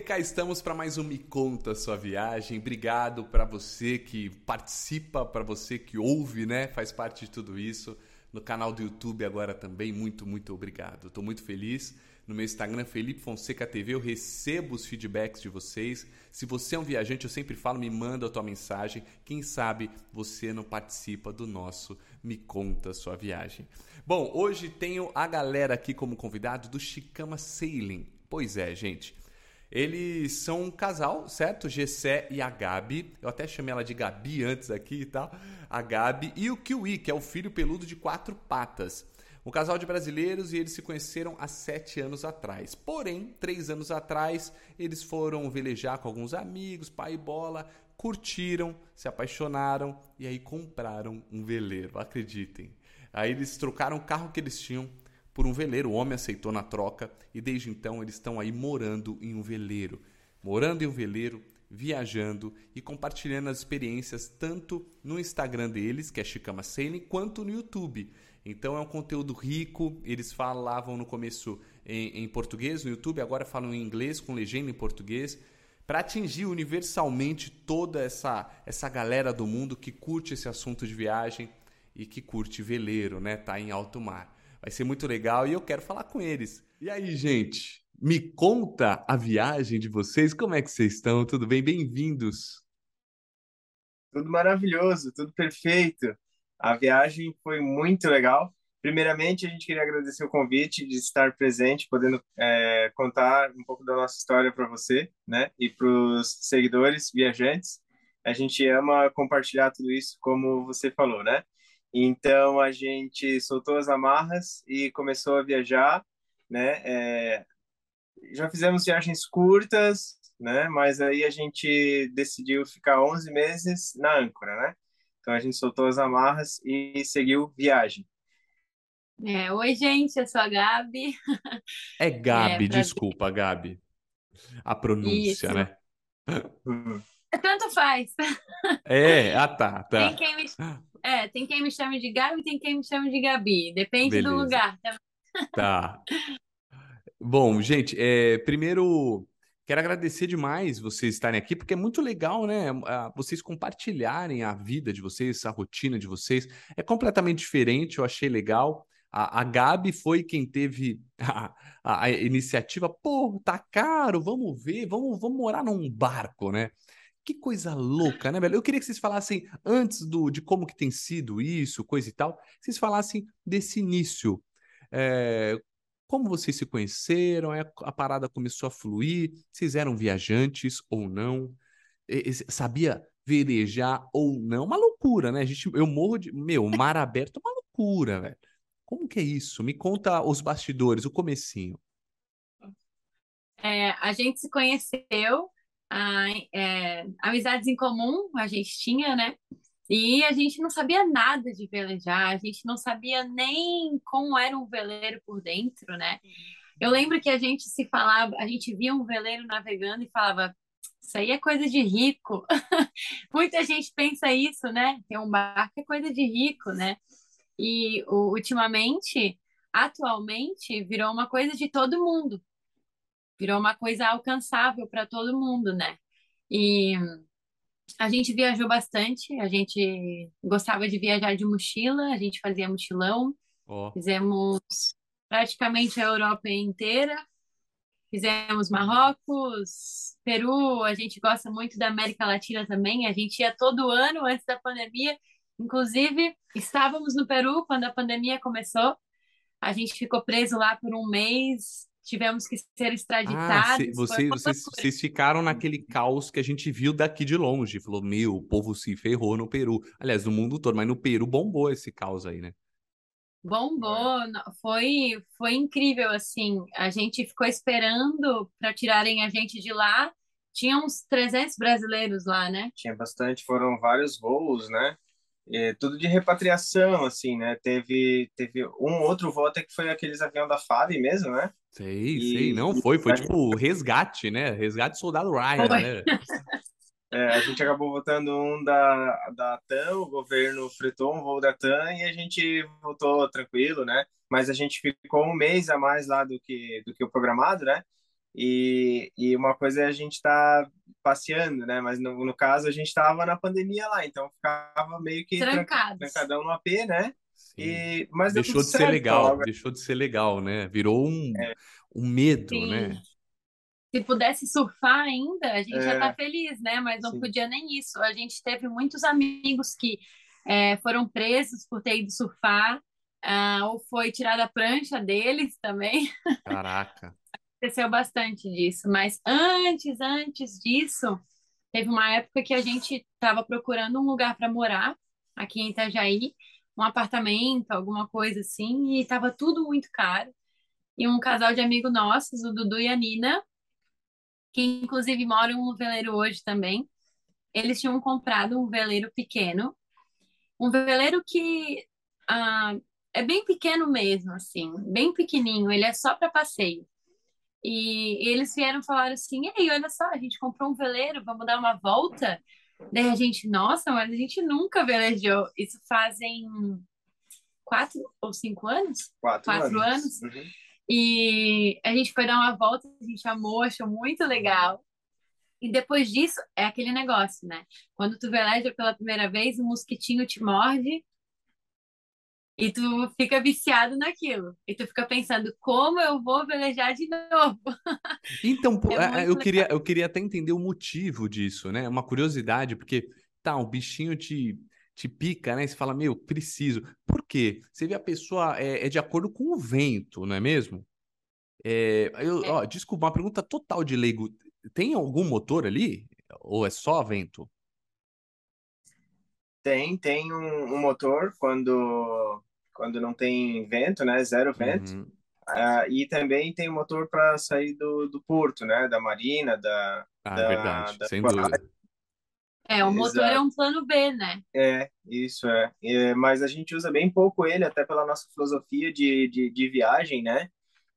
bem, cá estamos para mais um Me Conta Sua Viagem. Obrigado para você que participa, para você que ouve, né? Faz parte de tudo isso. No canal do YouTube agora também, muito, muito obrigado. Estou muito feliz. No meu Instagram, Felipe Fonseca TV, eu recebo os feedbacks de vocês. Se você é um viajante, eu sempre falo, me manda a tua mensagem. Quem sabe você não participa do nosso Me Conta Sua Viagem. Bom, hoje tenho a galera aqui como convidado do Chicama Sailing. Pois é, gente. Eles são um casal, certo? Gessé e a Gabi. Eu até chamei ela de Gabi antes aqui e tal. A Gabi e o Kiwi, que é o filho peludo de quatro patas. Um casal de brasileiros e eles se conheceram há sete anos atrás. Porém, três anos atrás, eles foram velejar com alguns amigos, pai e bola, curtiram, se apaixonaram e aí compraram um veleiro. Acreditem. Aí eles trocaram o carro que eles tinham por um veleiro. O homem aceitou na troca e desde então eles estão aí morando em um veleiro. Morando em um veleiro, viajando e compartilhando as experiências tanto no Instagram deles, que é Chicama Sailing, quanto no YouTube. Então é um conteúdo rico. Eles falavam no começo em, em português no YouTube, agora falam em inglês com legenda em português para atingir universalmente toda essa essa galera do mundo que curte esse assunto de viagem e que curte veleiro, né? Tá em alto mar. Vai ser muito legal e eu quero falar com eles. E aí, gente? Me conta a viagem de vocês. Como é que vocês estão? Tudo bem? Bem-vindos. Tudo maravilhoso, tudo perfeito. A viagem foi muito legal. Primeiramente, a gente queria agradecer o convite de estar presente, podendo é, contar um pouco da nossa história para você, né? E para os seguidores, viajantes. A gente ama compartilhar tudo isso, como você falou, né? Então a gente soltou as amarras e começou a viajar, né? É, já fizemos viagens curtas, né? Mas aí a gente decidiu ficar 11 meses na âncora, né? Então a gente soltou as amarras e seguiu viagem. É, oi, gente, eu sou a Gabi. É Gabi, é, desculpa, Gabi. A pronúncia, Isso. né? Tanto faz. É, ah tá, tá. Tem quem me, é, tem quem me chame de Gabi, tem quem me chame de Gabi. Depende Beleza. do lugar. Tá. Bom, gente, é, primeiro quero agradecer demais vocês estarem aqui, porque é muito legal, né? Vocês compartilharem a vida de vocês, a rotina de vocês. É completamente diferente, eu achei legal. A, a Gabi foi quem teve a, a, a, iniciativa. Pô, tá caro, vamos ver, vamos, vamos morar num barco, né? Que coisa louca, né, velho? Eu queria que vocês falassem, antes do, de como que tem sido isso, coisa e tal, vocês falassem desse início. É, como vocês se conheceram, é, a parada começou a fluir, vocês eram viajantes ou não, sabia velejar ou não, uma loucura, né? A gente, eu morro de. Meu, mar aberto é uma loucura, velho. Como que é isso? Me conta os bastidores, o comecinho. É, a gente se conheceu a, é, amizades em comum a gente tinha, né? E a gente não sabia nada de velejar, a gente não sabia nem como era um veleiro por dentro, né? Eu lembro que a gente se falava, a gente via um veleiro navegando e falava, isso aí é coisa de rico. Muita gente pensa isso, né? Ter um barco é coisa de rico, né? E ultimamente, atualmente, virou uma coisa de todo mundo virou uma coisa alcançável para todo mundo, né? E a gente viajou bastante, a gente gostava de viajar de mochila, a gente fazia mochilão, oh. fizemos praticamente a Europa inteira, fizemos Marrocos, Peru, a gente gosta muito da América Latina também, a gente ia todo ano antes da pandemia, inclusive estávamos no Peru quando a pandemia começou, a gente ficou preso lá por um mês, tivemos que ser extraditados. Ah, cê, você, vocês, vocês ficaram naquele caos que a gente viu daqui de longe. Falou, meu, o povo se ferrou no Peru. Aliás, no mundo todo, mas no Peru bombou esse caos aí, né? Bombou, foi, foi incrível, assim. A gente ficou esperando para tirarem a gente de lá. Tinha uns 300 brasileiros lá, né? Tinha bastante, foram vários voos, né? É, tudo de repatriação, assim, né? Teve, teve um outro voo até que foi aqueles avião da FAB mesmo, né? Sei, e, sei, não foi, foi tipo resgate, né? Resgate soldado Ryan, né? É, a gente acabou votando um da, da TAM, o governo fretou um voo da TAM e a gente voltou tranquilo, né? Mas a gente ficou um mês a mais lá do que, do que o programado, né? E, e uma coisa é a gente estar tá passeando, né? Mas no, no caso a gente estava na pandemia lá, então ficava meio que Trancados. trancadão no AP, né? E, mas deixou de ser certo, legal, deixou de ser legal, né? Virou um, é. um medo, Sim. né? Se pudesse surfar ainda, a gente é. já tá feliz, né? Mas não Sim. podia nem isso. A gente teve muitos amigos que é, foram presos por ter ido surfar, uh, ou foi tirada a prancha deles também. Caraca. Aconteceu bastante disso. Mas antes, antes disso, teve uma época que a gente estava procurando um lugar para morar aqui em Itajaí, um apartamento, alguma coisa assim, e estava tudo muito caro. E um casal de amigos nossos, o Dudu e a Nina, que inclusive moram no veleiro hoje também, eles tinham comprado um veleiro pequeno, um veleiro que ah, é bem pequeno mesmo, assim, bem pequenininho, ele é só para passeio. E, e eles vieram falar assim: Ei, olha só, a gente comprou um veleiro, vamos dar uma volta. Daí a gente, nossa, mas a gente nunca velejou. Isso fazem quatro ou cinco anos? Quatro, quatro anos. anos. Uhum. E a gente foi dar uma volta, a gente amou, achou muito legal. E depois disso, é aquele negócio, né? Quando tu veleja pela primeira vez, o mosquitinho te morde e tu fica viciado naquilo. E tu fica pensando, como eu vou velejar de novo? Então, é eu, queria, eu queria até entender o motivo disso, né? Uma curiosidade, porque tá, um bichinho te, te pica, né? E você fala, meu, preciso. Por quê? Você vê a pessoa é, é de acordo com o vento, não é mesmo? É, eu, é. Ó, desculpa, uma pergunta total de leigo. Tem algum motor ali? Ou é só vento? Tem, tem um, um motor quando, quando não tem vento, né? Zero vento. Uhum. Uh, e também tem o motor para sair do, do porto, né? Da marina, da. Ah, da, verdade, da... sem dúvida. É, o motor Exato. é um plano B, né? É, isso é. é. Mas a gente usa bem pouco ele, até pela nossa filosofia de, de, de viagem, né?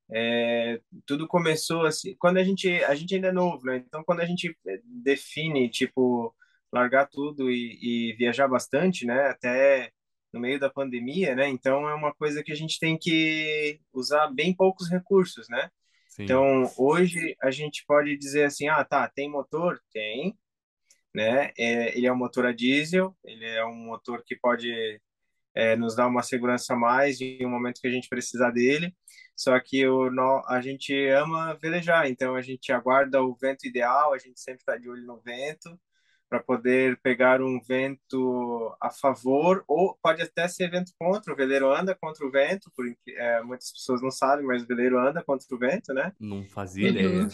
É, tudo começou assim, quando a gente, a gente ainda é novo, né? Então, quando a gente define, tipo, largar tudo e, e viajar bastante, né? Até no meio da pandemia, né? Então, é uma coisa que a gente tem que usar bem poucos recursos, né? Sim. Então, hoje a gente pode dizer assim, ah, tá, tem motor? Tem, né? É, ele é um motor a diesel, ele é um motor que pode é, nos dar uma segurança a mais em um momento que a gente precisar dele. Só que o, a gente ama velejar, então a gente aguarda o vento ideal, a gente sempre está de olho no vento para poder pegar um vento a favor ou pode até ser vento contra. O veleiro anda contra o vento, porque é, muitas pessoas não sabem, mas o veleiro anda contra o vento, né? Não fazia ideia.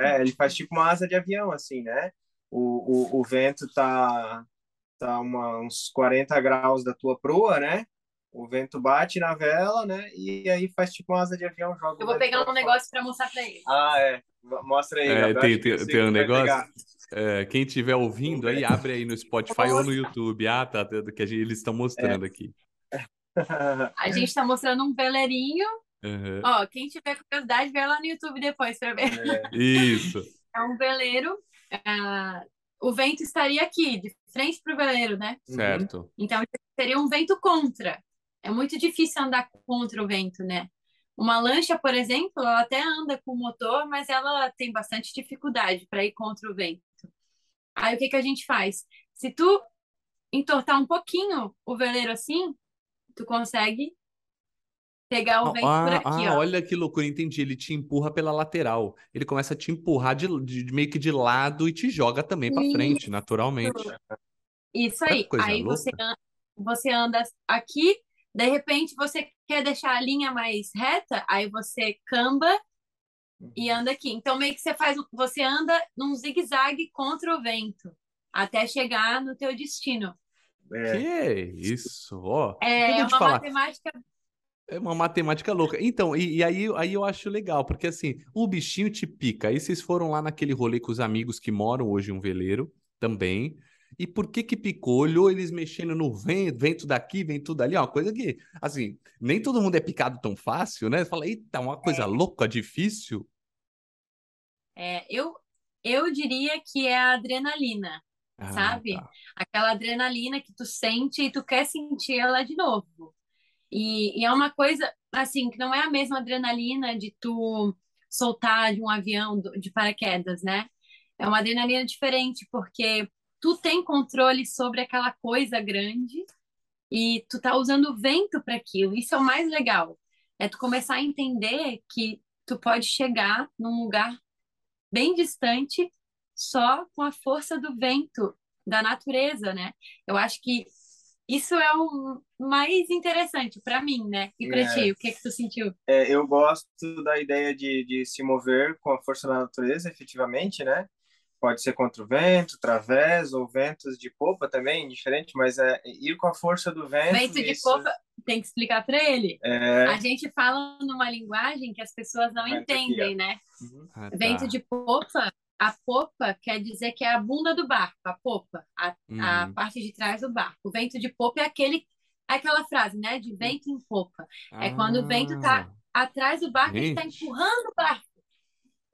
É, ele faz tipo uma asa de avião, assim, né? o, o, o vento tá, tá uma, uns 40 graus da tua proa, né? O vento bate na vela, né? E aí faz tipo uma asa de avião, joga. Eu vou pegar um negócio para mostrar para ele. Ah, é. Mostra aí. É, tem, tem, tem um negócio. É, quem estiver ouvindo aí, abre aí no Spotify ou no YouTube. Ah, tá. Que eles estão mostrando é. aqui. A gente está mostrando um veleirinho. Uhum. Ó, quem tiver curiosidade, vê lá no YouTube depois para ver. É. Isso. É um veleiro uh, o vento estaria aqui, de frente para o veleiro, né? Certo. Então seria um vento contra. É muito difícil andar contra o vento, né? Uma lancha, por exemplo, ela até anda com o motor, mas ela tem bastante dificuldade para ir contra o vento. Aí o que, que a gente faz? Se tu entortar um pouquinho o veleiro assim, tu consegue pegar o vento ah, por aqui, ah, ó. olha que loucura, entendi. Ele te empurra pela lateral. Ele começa a te empurrar de, de meio que de lado e te joga também para frente, naturalmente. Isso aí. Aí você, você anda aqui, de repente você quer deixar a linha mais reta, aí você camba e anda aqui. Então meio que você faz, você anda num zigue-zague contra o vento até chegar no teu destino. É. Que isso, ó. É, é uma falar. matemática é uma matemática louca. Então, e, e, aí, aí eu acho legal, porque assim, o bichinho te pica. Aí vocês foram lá naquele rolê com os amigos que moram hoje em um veleiro também. E por que que picou? Olhou eles mexendo no vento, vento daqui, vento dali, uma coisa que, assim, nem todo mundo é picado tão fácil, né? Você fala, eita, uma coisa é. louca, difícil. É, eu, eu diria que é a adrenalina, ah, sabe? Tá. Aquela adrenalina que tu sente e tu quer sentir ela de novo. E, e, é uma coisa, assim, que não é a mesma adrenalina de tu soltar de um avião de paraquedas, né? É uma adrenalina diferente, porque tu tem controle sobre aquela coisa grande e tu tá usando o vento para aquilo. Isso é o mais legal. É tu começar a entender que tu pode chegar num lugar bem distante só com a força do vento da natureza, né? Eu acho que isso é o mais interessante para mim, né? E para é. ti, o que é que tu sentiu? É, eu gosto da ideia de, de se mover com a força da natureza, efetivamente, né? Pode ser contra o vento, através ou ventos de popa também, diferente, mas é ir com a força do vento. Vento de isso... popa, tem que explicar para ele. É... A gente fala numa linguagem que as pessoas não vento entendem, aqui, né? Uhum. Ah, tá. Vento de popa a popa quer dizer que é a bunda do barco, a popa, a, uhum. a parte de trás do barco. O vento de popa é aquele, é aquela frase, né? De vento em popa. Ah. É quando o vento está atrás do barco e está empurrando o barco.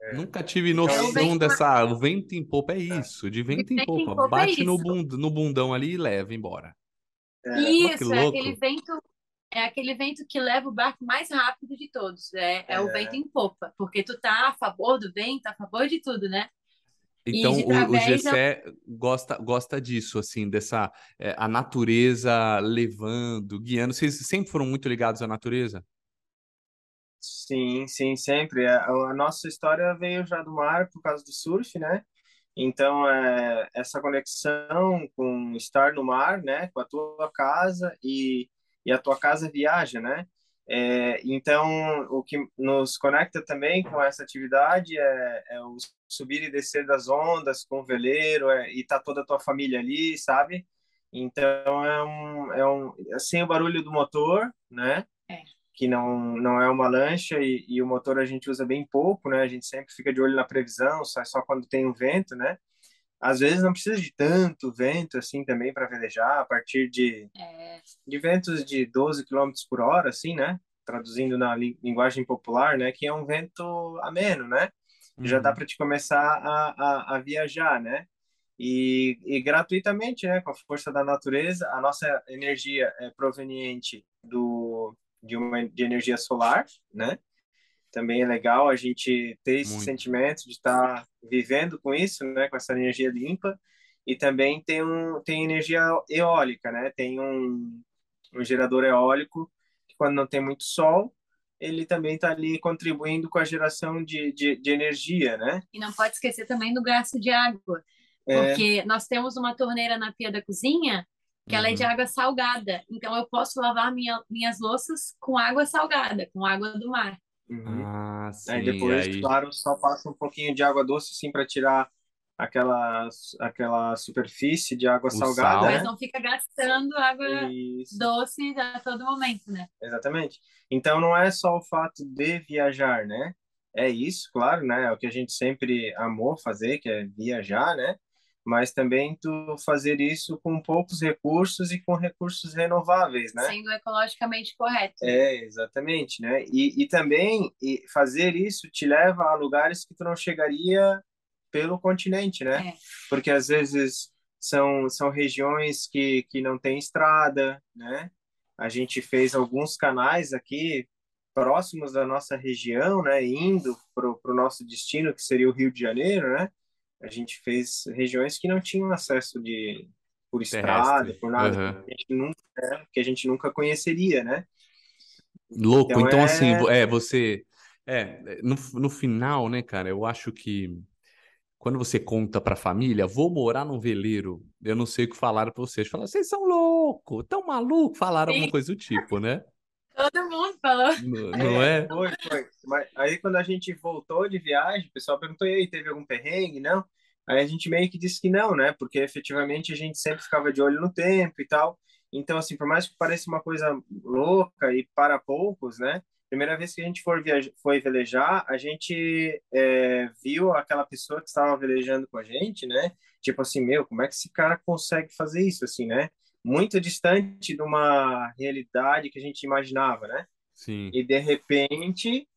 É. Nunca tive então, noção é dessa. O vento em popa é isso, de vento, de em, popa. em popa. É Bate é no, bund, no bundão ali e leva embora. É. Isso, é aquele vento é aquele vento que leva o barco mais rápido de todos. É, é, é, o vento em popa, porque tu tá a favor do vento, a favor de tudo, né? Então, o, o Gessé gosta, gosta disso, assim, dessa é, a natureza levando, guiando. Vocês sempre foram muito ligados à natureza? Sim, sim, sempre. A, a nossa história veio já do mar por causa do surf, né? Então, é, essa conexão com estar no mar, né? Com a tua casa e, e a tua casa viaja, né? É, então, o que nos conecta também com essa atividade é, é o subir e descer das ondas com o veleiro é, e tá toda a tua família ali, sabe? Então, é um, é um sem o barulho do motor, né? É. Que não, não é uma lancha e, e, o motor a gente usa bem pouco, né? A gente sempre fica de olho na previsão, sai só quando tem um vento, né? Às vezes não precisa de tanto vento assim também para velejar, a partir de, é. de ventos de 12 km por hora, assim, né? Traduzindo na linguagem popular, né? Que é um vento ameno, né? Uhum. Já dá uhum. para te começar a, a, a viajar, né? E, e, gratuitamente, né, com a força da natureza, a nossa energia é proveniente do de uma de energia solar, né? também é legal a gente ter esse Muito. sentimento de estar vivendo com isso, né, com essa energia limpa. E também tem um tem energia eólica, né? Tem um, um gerador eólico que quando não tem muito sol, ele também está ali contribuindo com a geração de, de, de, energia, né? E não pode esquecer também do gasto de água, é. porque nós temos uma torneira na pia da cozinha que uhum. ela é de uhum. água salgada, então eu posso lavar minha, minhas louças com água salgada, com água do mar. Uhum. Ah, sim. Aí depois, aí... claro, só passa um pouquinho de água doce, assim, para tirar aquela, aquela superfície de água o salgada. Sal. Né? Mas não fica gastando água Isso. doce a todo momento, né? Exatamente. Então não é só o fato de viajar, né? É isso, claro, né? É o que a gente sempre amou fazer, que é viajar, né? Mas também tu fazer isso com poucos recursos e com recursos renováveis, né? Sendo ecologicamente correto. É, exatamente, né? E, e também e fazer isso te leva a lugares que tu não chegaria pelo continente, né? É. Porque às vezes são, são regiões que, que não tem estrada, né? A gente fez alguns canais aqui próximos da nossa região, né? Indo para o nosso destino, que seria o Rio de Janeiro, né? A gente fez regiões que não tinham acesso de por estrada, Terrestre. por nada, uhum. que, a gente nunca, né, que a gente nunca conheceria, né? Louco, então, então assim, é... assim, é, você... É, no, no final, né, cara, eu acho que quando você conta pra família, vou morar num veleiro, eu não sei o que falaram pra vocês. Falaram, vocês são loucos, tão maluco, falaram Sim. alguma coisa do tipo, né? Todo mundo falou. Não, não é? Foi, foi. Mas aí quando a gente voltou de viagem, o pessoal perguntou, e aí, teve algum perrengue? Não? Aí a gente meio que disse que não, né? Porque efetivamente a gente sempre ficava de olho no tempo e tal. Então, assim, por mais que pareça uma coisa louca e para poucos, né? Primeira vez que a gente for foi velejar, a gente é, viu aquela pessoa que estava velejando com a gente, né? Tipo assim, meu, como é que esse cara consegue fazer isso, assim, né? Muito distante de uma realidade que a gente imaginava, né? Sim. E de repente,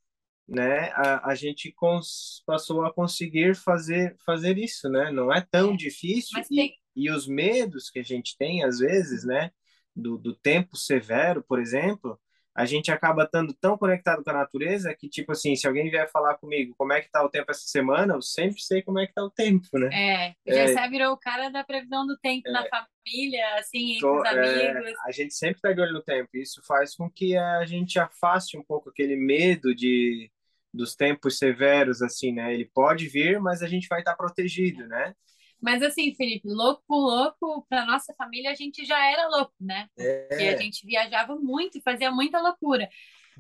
né, a, a gente cons, passou a conseguir fazer fazer isso, né? Não é tão difícil e, tem... e os medos que a gente tem às vezes, né, do, do tempo severo, por exemplo, a gente acaba estando tão conectado com a natureza que, tipo assim, se alguém vier falar comigo como é que tá o tempo essa semana, eu sempre sei como é que tá o tempo, né? É, o Gessé é, virou o cara da previsão do tempo é, na família, assim, entre os é, amigos. É, a gente sempre tá de olho no tempo, isso faz com que a gente afaste um pouco aquele medo de dos tempos severos, assim, né? Ele pode vir, mas a gente vai estar tá protegido, né? Mas assim, Felipe, louco por louco, para nossa família a gente já era louco, né? É. Porque a gente viajava muito e fazia muita loucura.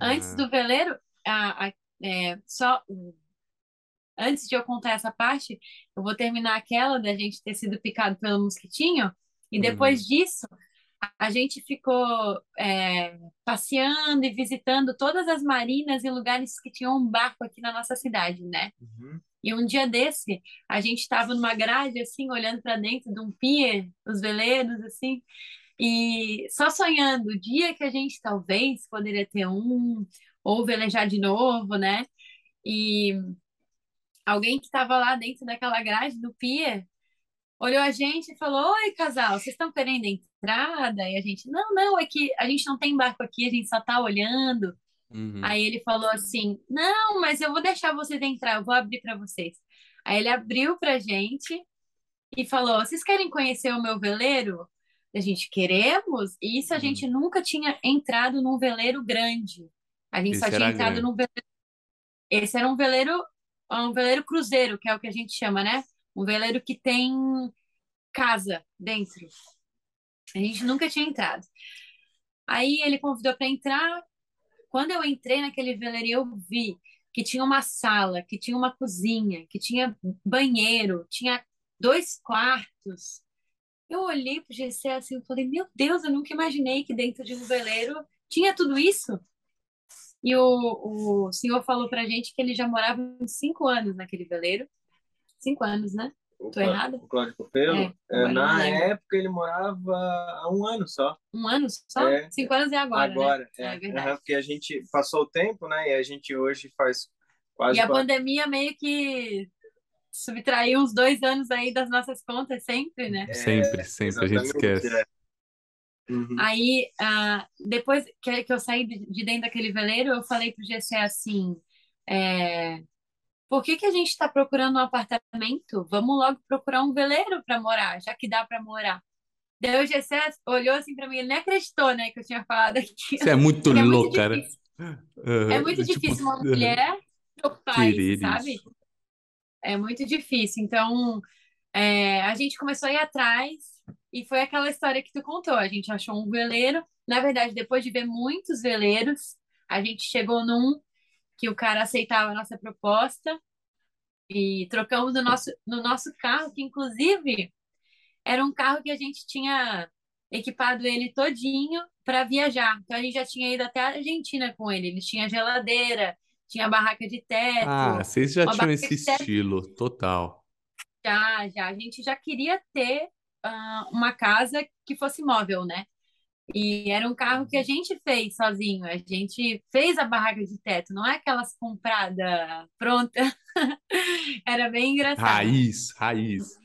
Antes uhum. do veleiro, a, a, é, só antes de eu contar essa parte, eu vou terminar aquela da gente ter sido picado pelo mosquitinho. E depois uhum. disso, a gente ficou é, passeando e visitando todas as marinas e lugares que tinham um barco aqui na nossa cidade, né? Uhum. E um dia desse, a gente estava numa grade, assim, olhando para dentro de um pier, os veleiros, assim, e só sonhando o dia que a gente talvez poderia ter um, ou velejar de novo, né? E alguém que estava lá dentro daquela grade do pier olhou a gente e falou: Oi, casal, vocês estão querendo entrada? E a gente: Não, não, é que a gente não tem barco aqui, a gente só está olhando. Uhum. Aí ele falou assim: Não, mas eu vou deixar vocês entrar, eu vou abrir para vocês. Aí ele abriu para gente e falou: Vocês querem conhecer o meu veleiro? A gente queremos. E isso a uhum. gente nunca tinha entrado num veleiro grande. A gente Esse só tinha entrado grande. num veleiro. Esse era um veleiro, um veleiro cruzeiro, que é o que a gente chama, né? Um veleiro que tem casa dentro. A gente nunca tinha entrado. Aí ele convidou para entrar, quando eu entrei naquele veleiro, eu vi que tinha uma sala, que tinha uma cozinha, que tinha banheiro, tinha dois quartos. Eu olhei para o GC assim e falei, meu Deus, eu nunca imaginei que dentro de um veleiro tinha tudo isso. E o, o senhor falou para gente que ele já morava cinco anos naquele veleiro. Cinco anos, né? Tô errada? O Cláudio Copelo? É, é, na época ele morava há um ano só. Um ano só? É, Cinco anos é agora? Agora, né? é. é verdade. Uhum, porque a gente passou o tempo, né? E a gente hoje faz quase... E a quatro... pandemia meio que subtraiu uns dois anos aí das nossas contas sempre, né? É, sempre, sempre, a gente esquece. É. Uhum. Aí, uh, depois que, que eu saí de dentro daquele veleiro, eu falei pro GC assim, é, por que, que a gente está procurando um apartamento? Vamos logo procurar um veleiro para morar, já que dá para morar. Daí o Gessé olhou assim para mim, ele nem acreditou, né, que eu tinha falado aqui. Você é muito é louco, cara. Uhum. É muito tipo, difícil uma mulher topar isso, sabe? É muito difícil. Então, é, a gente começou a ir atrás e foi aquela história que tu contou. A gente achou um veleiro. Na verdade, depois de ver muitos veleiros, a gente chegou num que o cara aceitava a nossa proposta e trocamos no nosso, no nosso carro, que inclusive era um carro que a gente tinha equipado ele todinho para viajar. Então a gente já tinha ido até a Argentina com ele. Ele tinha geladeira, tinha barraca de teto. Ah, vocês já tinham esse estilo total. Já, já. A gente já queria ter uh, uma casa que fosse móvel, né? E era um carro que a gente fez sozinho, a gente fez a barraca de teto, não é aquelas comprada pronta. era bem engraçado. Raiz, raiz.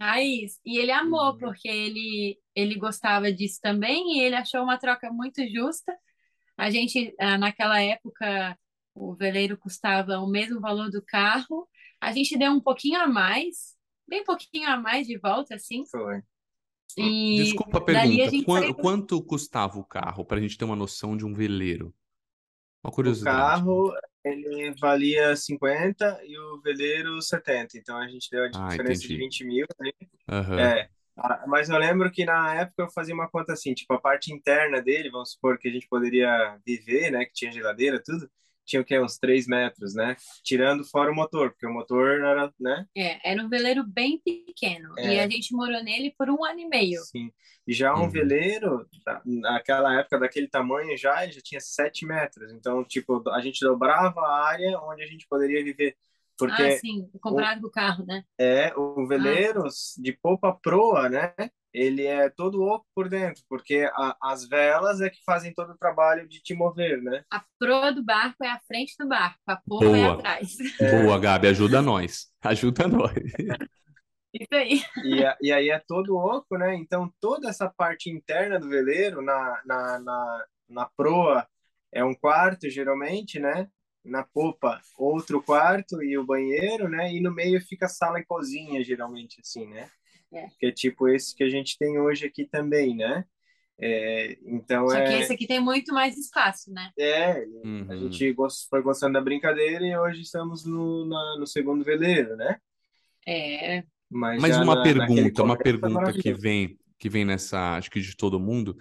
Raiz. E ele amou, uhum. porque ele, ele gostava disso também e ele achou uma troca muito justa. A gente, ah, naquela época, o veleiro custava o mesmo valor do carro. A gente deu um pouquinho a mais, bem pouquinho a mais de volta, assim. Foi. E Desculpa a pergunta, Qu quanto custava o carro, para a gente ter uma noção de um veleiro? Uma curiosidade. O carro, ele valia 50 e o veleiro 70, então a gente deu a ah, diferença entendi. de 20 mil. Né? Uhum. É, mas eu lembro que na época eu fazia uma conta assim, tipo, a parte interna dele, vamos supor que a gente poderia viver, né, que tinha geladeira, tudo, tinha o quê? Uns 3 metros, né? Tirando fora o motor, porque o motor era, né? É, era um veleiro bem pequeno. É. E a gente morou nele por um ano e meio. Sim. E já um uhum. veleiro, naquela época daquele tamanho já, ele já tinha 7 metros. Então, tipo, a gente dobrava a área onde a gente poderia viver. Porque ah, sim, comparado o, com o carro, né? É, o veleiro ah. de popa proa, né? Ele é todo oco por dentro, porque a, as velas é que fazem todo o trabalho de te mover, né? A proa do barco é a frente do barco, a popa é atrás. É. Boa, Gabi, ajuda nós. Ajuda nós. Isso aí. E, e aí é todo oco, né? Então toda essa parte interna do veleiro, na, na, na na proa é um quarto, geralmente, né? Na popa, outro quarto e o banheiro, né? E no meio fica sala e cozinha, geralmente, assim, né? É. Que é tipo esse que a gente tem hoje aqui também, né? É, então Só é... que esse aqui tem muito mais espaço, né? É, uhum. a gente foi gostando da brincadeira e hoje estamos no, na, no segundo veleiro, né? É. Mas, Mas uma na, pergunta, uma pergunta que vem, que vem nessa, acho que de todo mundo.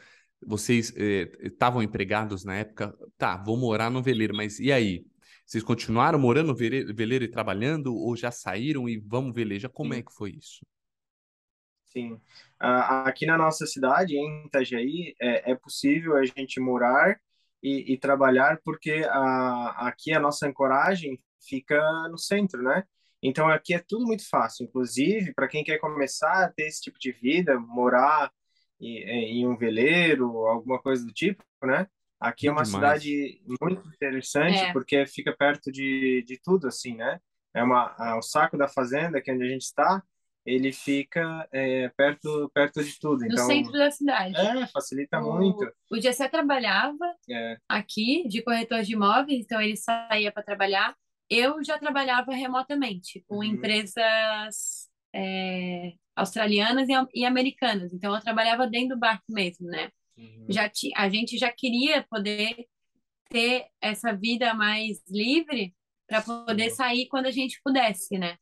Vocês estavam eh, empregados na época? Tá, vou morar no veleiro, mas e aí? Vocês continuaram morando no veleiro e trabalhando ou já saíram e vamos velejar? Como Sim. é que foi isso? Sim. Uh, aqui na nossa cidade, em Itajaí, é, é possível a gente morar e, e trabalhar porque a, aqui a nossa ancoragem fica no centro, né? Então aqui é tudo muito fácil, inclusive para quem quer começar a ter esse tipo de vida, morar em, em um veleiro, alguma coisa do tipo, né? Aqui é uma demais. cidade muito interessante é. porque fica perto de, de tudo, assim, né? É uma, é o saco da fazenda, que é onde a gente está, ele fica é, perto perto de tudo. No então, centro da cidade. É, facilita o, muito. O Gessé trabalhava é. aqui de corretor de imóveis, então ele saía para trabalhar. Eu já trabalhava remotamente com uhum. empresas é, australianas e, e, americanas, então eu trabalhava dentro do barco mesmo, né? Uhum. Já ti, a gente já queria poder ter essa vida mais livre para poder sair quando a gente pudesse, né?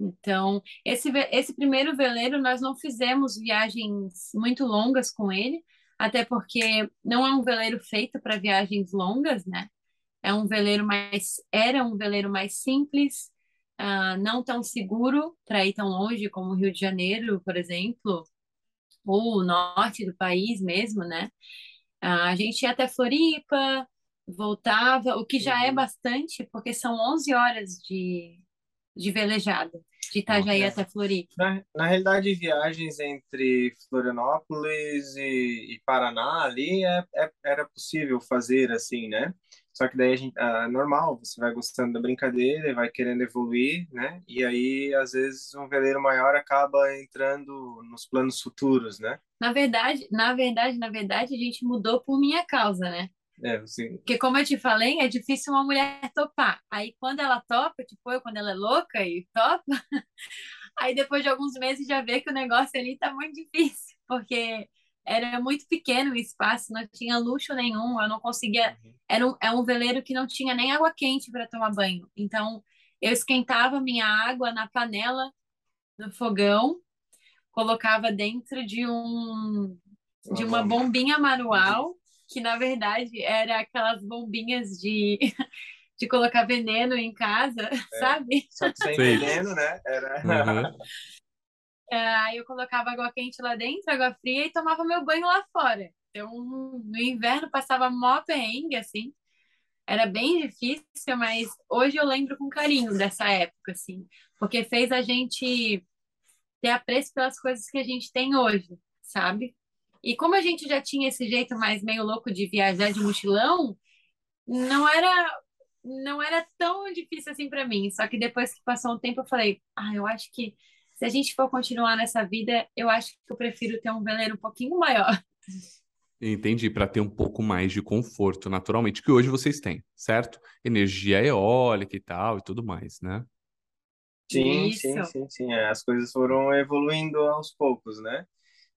Então, esse, esse primeiro veleiro, nós não fizemos viagens muito longas com ele, até porque não é um veleiro feito para viagens longas, né? É um veleiro mais, era um veleiro mais simples, uh, não tão seguro para ir tão longe como o Rio de Janeiro, por exemplo, ou o norte do país mesmo, né? Uh, a gente ia até Floripa, voltava, o que já é uhum. bastante, porque são 11 horas de, de velejada, de Itajaí é. até Floripa. Na, na realidade, viagens entre Florianópolis e, e Paraná ali é, é, era possível fazer assim, né? Só que daí a gente, ah, normal, você vai gostando da brincadeira e vai querendo evoluir, né? E aí, às vezes, um veleiro maior acaba entrando nos planos futuros, né? Na verdade, na verdade, na verdade, a gente mudou por minha causa, né? É, sim. Porque, como eu te falei, é difícil uma mulher topar. Aí, quando ela topa, tipo eu, quando ela é louca e topa, aí depois de alguns meses já vê que o negócio ali tá muito difícil, porque era muito pequeno o espaço, não tinha luxo nenhum, eu não conseguia. Uhum. Era um, é um veleiro que não tinha nem água quente para tomar banho. Então, eu esquentava minha água na panela no fogão, colocava dentro de um de uma bombinha manual que na verdade era aquelas bombinhas de, de colocar veneno em casa, é, sabe? Só que sem Sim. veneno, né? Era... Uhum. Aí eu colocava água quente lá dentro, água fria e tomava meu banho lá fora. Então, no inverno passava mó perrengue, assim. Era bem difícil, mas hoje eu lembro com carinho dessa época, assim. Porque fez a gente ter apreço pelas coisas que a gente tem hoje, sabe? E como a gente já tinha esse jeito mais meio louco de viajar de mochilão, não era não era tão difícil assim para mim. Só que depois que passou um tempo, eu falei: "Ah, eu acho que se a gente for continuar nessa vida, eu acho que eu prefiro ter um veleiro um pouquinho maior." Entendi, para ter um pouco mais de conforto, naturalmente, que hoje vocês têm, certo? Energia eólica e tal e tudo mais, né? Sim, Isso. sim, sim, sim. É, as coisas foram evoluindo aos poucos, né?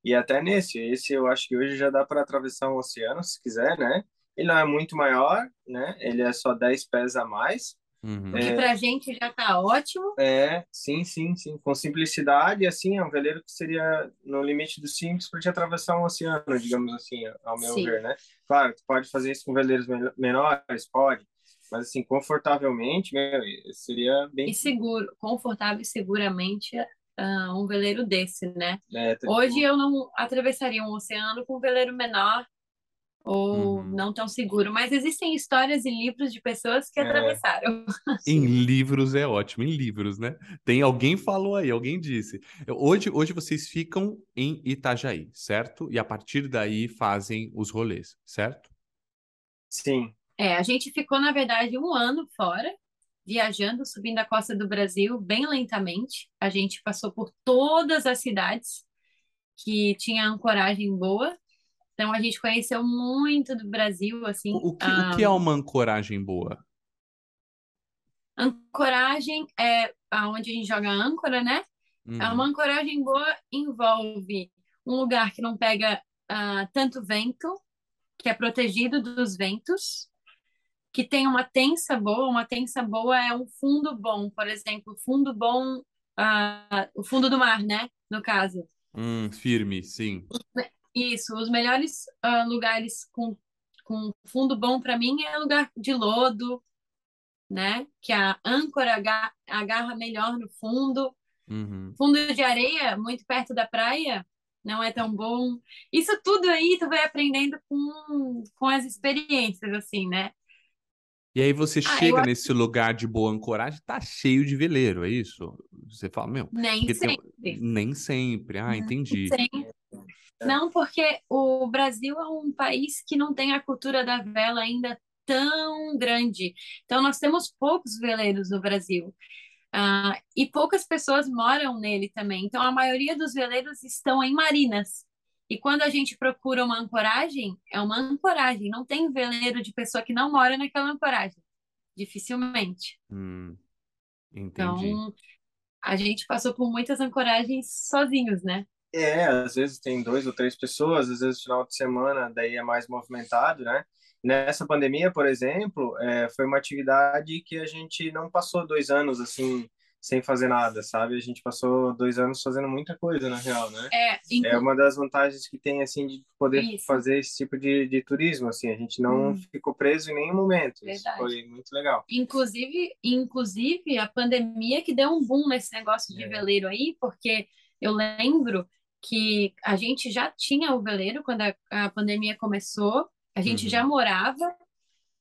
E até nesse, esse eu acho que hoje já dá para atravessar um oceano, se quiser, né? Ele não é muito maior, né? Ele é só 10 pés a mais. Uhum. É, que pra gente já tá ótimo. É, sim, sim, sim. Com simplicidade, assim, é um veleiro que seria no limite do simples para te atravessar um oceano, digamos assim, ao meu sim. ver, né? Claro, tu pode fazer isso com veleiros menores, pode. Mas, assim, confortavelmente, meu, seria bem... E seguro, confortável e seguramente uh, um veleiro desse, né? É, Hoje eu não atravessaria um oceano com um veleiro menor ou uhum. não tão seguro, mas existem histórias e livros de pessoas que é. atravessaram. em livros é ótimo, em livros, né? Tem alguém falou aí, alguém disse. Hoje, hoje vocês ficam em Itajaí, certo? E a partir daí fazem os rolês, certo? Sim. É, a gente ficou, na verdade, um ano fora viajando, subindo a costa do Brasil bem lentamente. A gente passou por todas as cidades que tinha ancoragem boa. Então a gente conheceu muito do Brasil, assim. O que, o que é uma ancoragem boa? Ancoragem é aonde a gente joga âncora, né? Uhum. Uma ancoragem boa envolve um lugar que não pega uh, tanto vento, que é protegido dos ventos, que tem uma tensa boa. Uma tensa boa é um fundo bom, por exemplo, fundo bom, uh, o fundo do mar, né? No caso. Hum, firme, sim. Isso, os melhores uh, lugares com, com fundo bom para mim é lugar de lodo, né? Que a âncora agarra melhor no fundo. Uhum. Fundo de areia, muito perto da praia, não é tão bom. Isso tudo aí tu vai aprendendo com, com as experiências, assim, né? E aí você ah, chega nesse lugar de boa ancoragem, tá cheio de veleiro, é isso? Você fala, meu... Nem sempre. Tem... Nem sempre. Ah, entendi. Nem sempre. Não, porque o Brasil é um país que não tem a cultura da vela ainda tão grande. Então, nós temos poucos veleiros no Brasil. Uh, e poucas pessoas moram nele também. Então, a maioria dos veleiros estão em marinas. E quando a gente procura uma ancoragem, é uma ancoragem. Não tem veleiro de pessoa que não mora naquela ancoragem. Dificilmente. Hum, então, a gente passou por muitas ancoragens sozinhos, né? É, às vezes tem dois ou três pessoas, às vezes final de semana daí é mais movimentado, né? Nessa pandemia, por exemplo, é, foi uma atividade que a gente não passou dois anos assim sem fazer nada, sabe? A gente passou dois anos fazendo muita coisa, na real, né? É, é uma das vantagens que tem, assim, de poder Isso. fazer esse tipo de, de turismo, assim. A gente não hum. ficou preso em nenhum momento. Verdade. Isso foi muito legal. Inclusive, inclusive, a pandemia que deu um boom nesse negócio de é. veleiro aí, porque eu lembro que a gente já tinha o veleiro quando a, a pandemia começou, a gente uhum. já morava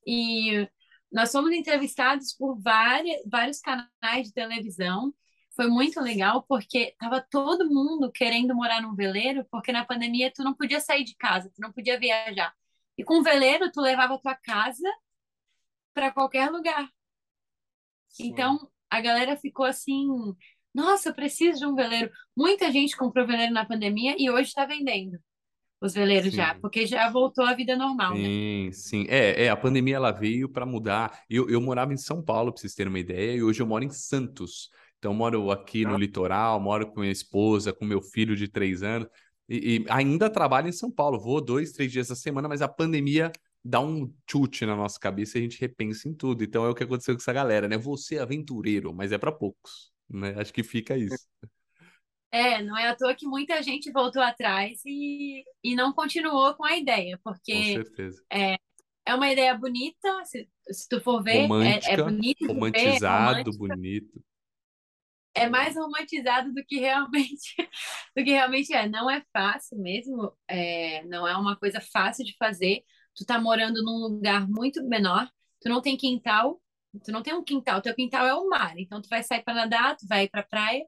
e nós fomos entrevistados por várias, vários canais de televisão. Foi muito legal porque tava todo mundo querendo morar num veleiro, porque na pandemia tu não podia sair de casa, tu não podia viajar. E com o veleiro tu levava a tua casa para qualquer lugar. Sim. Então a galera ficou assim, nossa, eu preciso de um veleiro. Muita gente comprou veleiro na pandemia e hoje está vendendo os veleiros sim. já, porque já voltou à vida normal, sim, né? Sim, sim. É, é, a pandemia ela veio para mudar. Eu, eu morava em São Paulo, para vocês terem uma ideia, e hoje eu moro em Santos. Então, moro aqui no ah. litoral, moro com minha esposa, com meu filho de três anos, e, e, ainda trabalho em São Paulo. Vou dois, três dias da semana, mas a pandemia dá um chute na nossa cabeça e a gente repensa em tudo. Então, é o que aconteceu com essa galera, né? Você é aventureiro, mas é para poucos, né? Acho que fica isso. É, não é à toa que muita gente voltou atrás e, e não continuou com a ideia, porque com certeza. É, é uma ideia bonita, se, se tu for ver, Romântica, é, é bonito. Romantizado, ver, é bonito. É mais romantizado do que realmente do que realmente é. Não é fácil mesmo, é, não é uma coisa fácil de fazer. Tu tá morando num lugar muito menor, tu não tem quintal, tu não tem um quintal, teu quintal é o mar. Então tu vai sair para nadar, tu vai para praia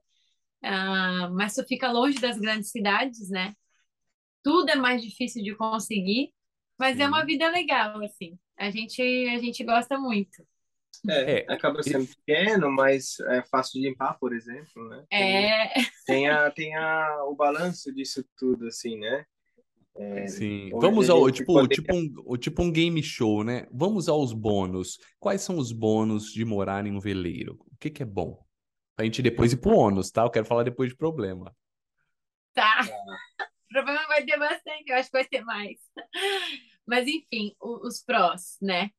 Uh, mas tu fica longe das grandes cidades, né? Tudo é mais difícil de conseguir, mas Sim. é uma vida legal, assim. A gente, a gente gosta muito. É, é, acaba sendo pequeno, mas é fácil de limpar, por exemplo, né? Tem, é. Tem, a, tem a, o balanço disso tudo, assim, né? É, Sim. Vamos ao tipo, poder... tipo, um, tipo um game show, né? Vamos aos bônus. Quais são os bônus de morar em um veleiro? O que, que é bom? Pra gente depois ir pro ônus, tá? Eu quero falar depois de problema. Tá. problema vai ter bastante, eu acho que vai ter mais. Mas enfim, os prós, né?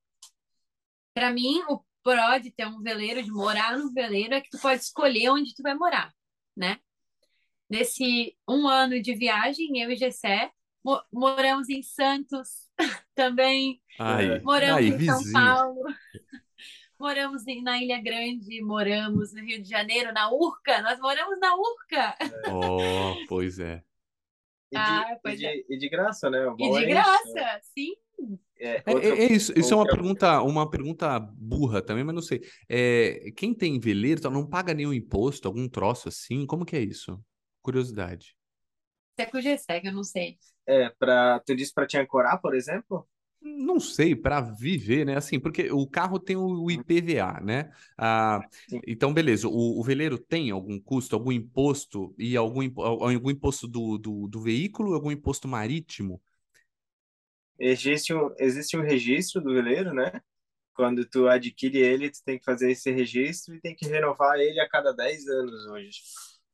Para mim, o pró de ter um veleiro, de morar no veleiro, é que tu pode escolher onde tu vai morar, né? Nesse um ano de viagem, eu e Gessé moramos em Santos também. Ai, moramos ai, em vizinho. São Paulo. Moramos na Ilha Grande, moramos no Rio de Janeiro, na Urca, nós moramos na Urca. Oh, pois é. E de, ah, pois e, de, é. e de graça, né? e de é graça, isso. sim. É, é, é, é, isso, isso é uma pergunta, uma pergunta burra também, mas não sei. É, quem tem veleiro não paga nenhum imposto, algum troço assim? Como que é isso? Curiosidade. Se é com o GSEG, eu não sei. É, pra, tu disse para te ancorar, por exemplo? Não sei, para viver, né? Assim, porque o carro tem o IPVA, né? Ah, então, beleza. O, o, veleiro tem algum custo, algum imposto e algum, algum imposto do, do, do veículo, algum imposto marítimo? existe um, existe um registro do veleiro, né? Quando tu adquire ele, tu tem que fazer esse registro e tem que renovar ele a cada 10 anos hoje.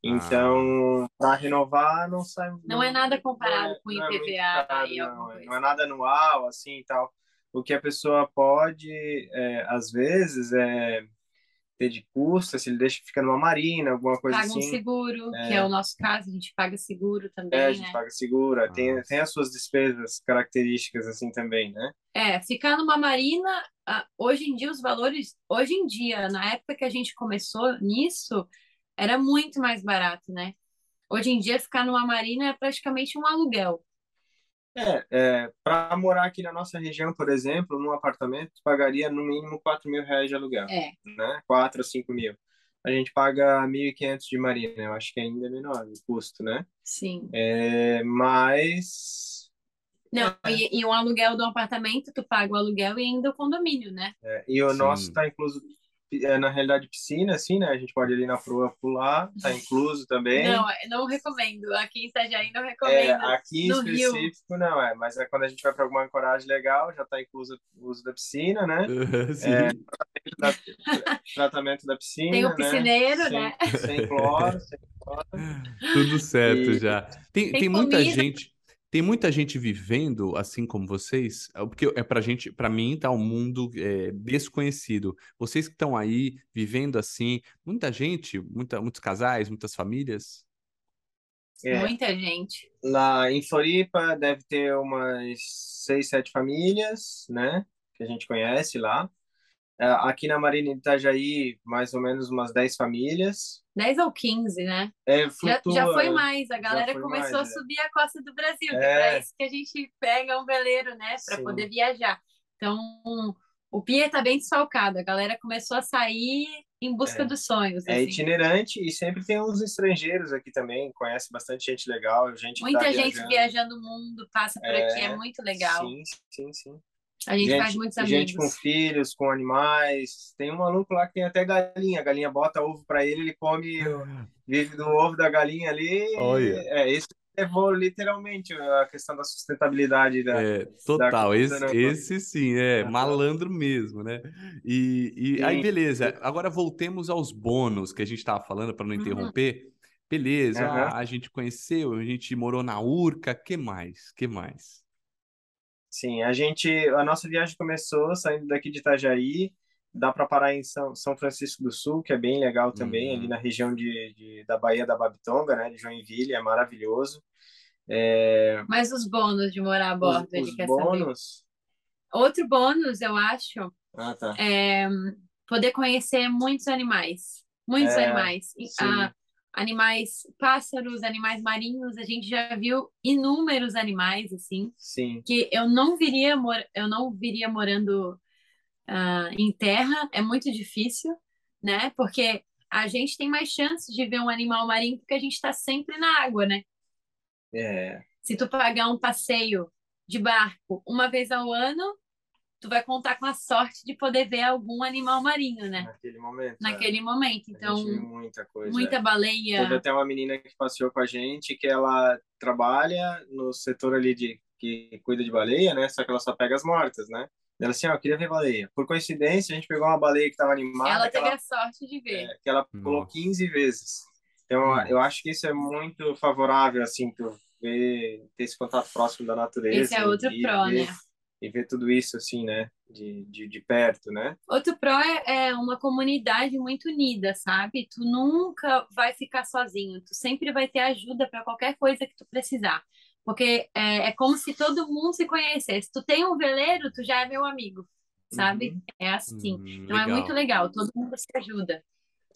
Então, ah. para renovar, não sai. Não, não é nada comparado é, com o IPVA caro, não, não é nada anual, assim e tal. O que a pessoa pode, é, às vezes, é ter de custo, se ele deixa ficar numa marina, alguma coisa paga assim. Paga um seguro, é. que é o nosso caso, a gente paga seguro também, É, a gente né? paga seguro, tem, tem as suas despesas características assim também, né? É, ficar numa marina, hoje em dia os valores, hoje em dia, na época que a gente começou nisso, era muito mais barato, né? Hoje em dia, ficar numa marina é praticamente um aluguel. É, é para morar aqui na nossa região, por exemplo, num apartamento, pagaria no mínimo 4 mil reais de aluguel. É. Né? 4 a 5 mil. A gente paga 1.500 de marina, eu acho que ainda é menor o custo, né? Sim. É, mas... Não, é. e, e um aluguel do apartamento, tu paga o aluguel e ainda o condomínio, né? É, e o Sim. nosso está incluso é, na realidade, piscina, assim, né? A gente pode ir ali na proa pular, tá incluso também. Não, não recomendo. Aqui em Itajaí não recomendo. É, aqui em no específico, Rio. não, é. Mas é quando a gente vai para alguma ancoragem legal, já tá incluso o uso da piscina, né? Sim. É, tratamento, da, tratamento da piscina. Tem o piscineiro, né? né? Sem, sem cloro, sem cloro. Tudo certo e... já. Tem, tem, tem muita gente tem muita gente vivendo assim como vocês, é, porque é para gente, para mim tá um mundo é, desconhecido. Vocês que estão aí vivendo assim, muita gente, muita, muitos casais, muitas famílias. É, muita gente. Lá em Floripa deve ter umas seis, sete famílias, né? Que a gente conhece lá. É, aqui na Marina de Itajaí, mais ou menos umas 10 famílias. 10 ou 15, né? É, flutua, já, já foi mais. A galera começou mais, a é. subir é. a costa do Brasil, é. que é para isso que a gente pega um veleiro, né? Para poder viajar. Então, o pier está bem desfalcado. A galera começou a sair em busca é. dos sonhos. É assim. itinerante e sempre tem uns estrangeiros aqui também. Conhece bastante gente legal. Gente Muita tá gente viajando. viajando o mundo, passa por aqui. É muito legal. Sim, sim, sim. A gente, gente, faz muitos amigos. Gente com filhos, com animais. Tem um maluco lá que tem até galinha. A galinha bota ovo para ele, ele come, vive do ovo da galinha ali. Olha. É, esse levou literalmente a questão da sustentabilidade da. É, total. Da esse, esse sim, é malandro mesmo, né? E, e aí, beleza. Agora voltemos aos bônus que a gente estava falando, para não uhum. interromper. Uhum. Beleza, uhum. a gente conheceu, a gente morou na Urca, que mais? que mais? Sim, a gente, a nossa viagem começou saindo daqui de Itajaí, dá para parar em São, São Francisco do Sul, que é bem legal também, uhum. ali na região de, de, da Baía da Babitonga, né, de Joinville, é maravilhoso. É... Mas os bônus de morar a bordo, os, ele os quer bônus... saber. Outro bônus, eu acho, ah, tá. é poder conhecer muitos animais. Muitos é, animais. A, animais, pássaros, animais marinhos, a gente já viu inúmeros animais assim, Sim. que eu não viria eu não viria morando uh, em terra, é muito difícil, né? Porque a gente tem mais chances de ver um animal marinho porque a gente está sempre na água, né? É. Se tu pagar um passeio de barco uma vez ao ano, tu vai contar com a sorte de poder ver algum animal marinho, né? Naquele momento. Naquele é. momento. Então, muita coisa. Muita baleia. Teve até uma menina que passeou com a gente que ela trabalha no setor ali de que cuida de baleia, né? Só que ela só pega as mortas, né? Ela assim, ó, eu queria ver baleia. Por coincidência, a gente pegou uma baleia que estava animada. Ela teve ela, a sorte de ver. É, que ela pulou 15 vezes. Então, eu acho que isso é muito favorável, assim, tu ver, ter esse contato próximo da natureza. Esse é outro pró, ver, né? E ver tudo isso assim, né, de, de, de perto, né? Outro pró é, é uma comunidade muito unida, sabe? Tu nunca vai ficar sozinho, tu sempre vai ter ajuda para qualquer coisa que tu precisar. Porque é, é, como se todo mundo se conhecesse. Tu tem um veleiro, tu já é meu amigo, sabe? Uhum. É assim. Uhum, então legal. é muito legal, todo mundo se ajuda.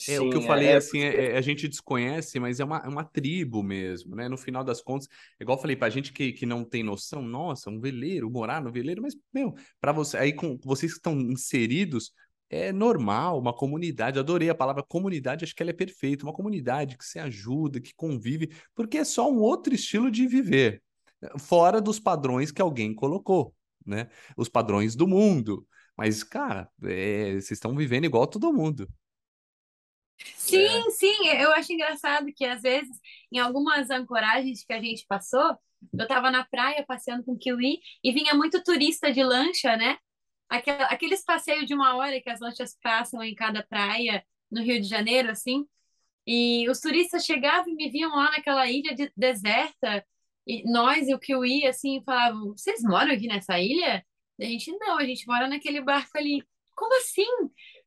É, Sim, o que eu falei, é, assim, é, é, a gente desconhece, mas é uma, é uma tribo mesmo, né? No final das contas, igual eu falei, pra gente que, que não tem noção, nossa, um veleiro, morar no veleiro, mas, meu, para você, aí com vocês que estão inseridos, é normal, uma comunidade, adorei a palavra comunidade, acho que ela é perfeita, uma comunidade que se ajuda, que convive, porque é só um outro estilo de viver, fora dos padrões que alguém colocou, né? Os padrões do mundo. Mas, cara, é, vocês estão vivendo igual todo mundo. Sim, é. sim, eu acho engraçado que às vezes em algumas ancoragens que a gente passou, eu estava na praia passeando com o Kiwi e vinha muito turista de lancha, né? Aqueles passeios de uma hora que as lanchas passam em cada praia no Rio de Janeiro, assim. E os turistas chegavam e me viam lá naquela ilha de, deserta, e nós e o Kiwi, assim, falavam: Vocês moram aqui nessa ilha? A gente, não, a gente mora naquele barco ali. Como assim?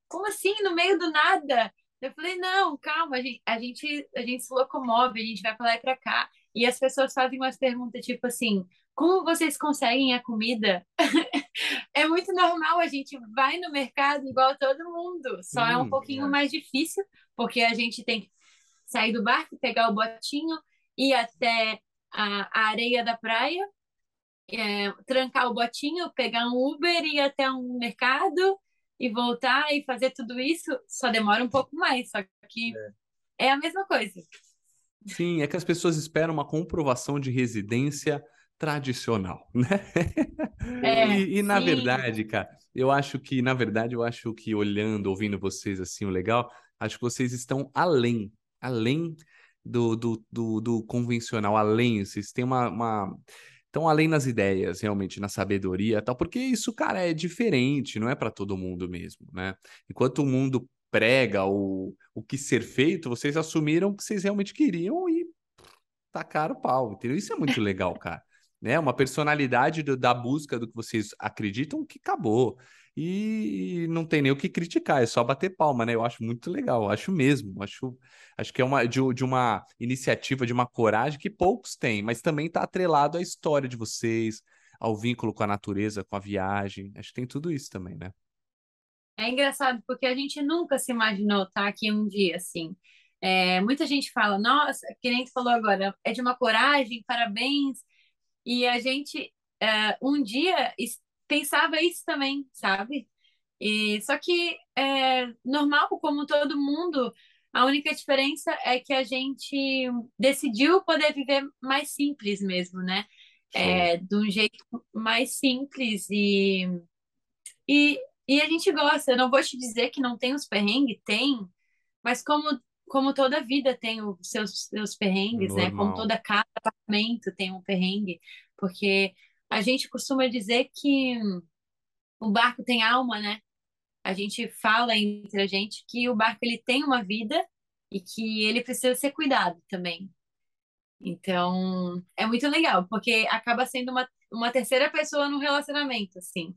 Como assim? No meio do nada? Eu falei: Não, calma, a gente, a gente, a gente se locomove, a gente vai para lá e para cá. E as pessoas fazem umas perguntas tipo assim: Como vocês conseguem a comida? é muito normal, a gente vai no mercado igual todo mundo, só é um pouquinho é. mais difícil, porque a gente tem que sair do barco, pegar o botinho, ir até a, a areia da praia, é, trancar o botinho, pegar um Uber, ir até um mercado e voltar e fazer tudo isso, só demora um pouco mais, só que é, é a mesma coisa. Sim, é que as pessoas esperam uma comprovação de residência tradicional, né? É, e, e na verdade, cara, eu acho que, na verdade, eu acho que olhando, ouvindo vocês assim, o legal, acho que vocês estão além, além do, do, do, do convencional, além, vocês têm uma, uma estão além nas ideias, realmente, na sabedoria tal, porque isso, cara, é diferente, não é para todo mundo mesmo, né? Enquanto o mundo prega o, o que ser feito, vocês assumiram que vocês realmente queriam e tacaram o pau, entendeu? Isso é muito legal, cara né? Uma personalidade do, da busca do que vocês acreditam que acabou. E não tem nem o que criticar, é só bater palma, né? Eu acho muito legal, acho mesmo. Acho, acho que é uma, de, de uma iniciativa, de uma coragem que poucos têm, mas também está atrelado à história de vocês, ao vínculo com a natureza, com a viagem. Acho que tem tudo isso também, né? É engraçado, porque a gente nunca se imaginou estar tá aqui um dia assim. É, muita gente fala, nossa, que nem tu falou agora, é de uma coragem, parabéns. E a gente, é, um dia, pensava isso também, sabe? E, só que, é, normal, como todo mundo, a única diferença é que a gente decidiu poder viver mais simples mesmo, né? É, de um jeito mais simples e, e, e a gente gosta. Eu não vou te dizer que não tem os perrengues, tem, mas como como toda vida tem os seus, seus perrengues, Normal. né? Como toda casa, apartamento tem um perrengue, porque a gente costuma dizer que o barco tem alma, né? A gente fala entre a gente que o barco ele tem uma vida e que ele precisa ser cuidado também. Então, é muito legal, porque acaba sendo uma, uma terceira pessoa no relacionamento, assim.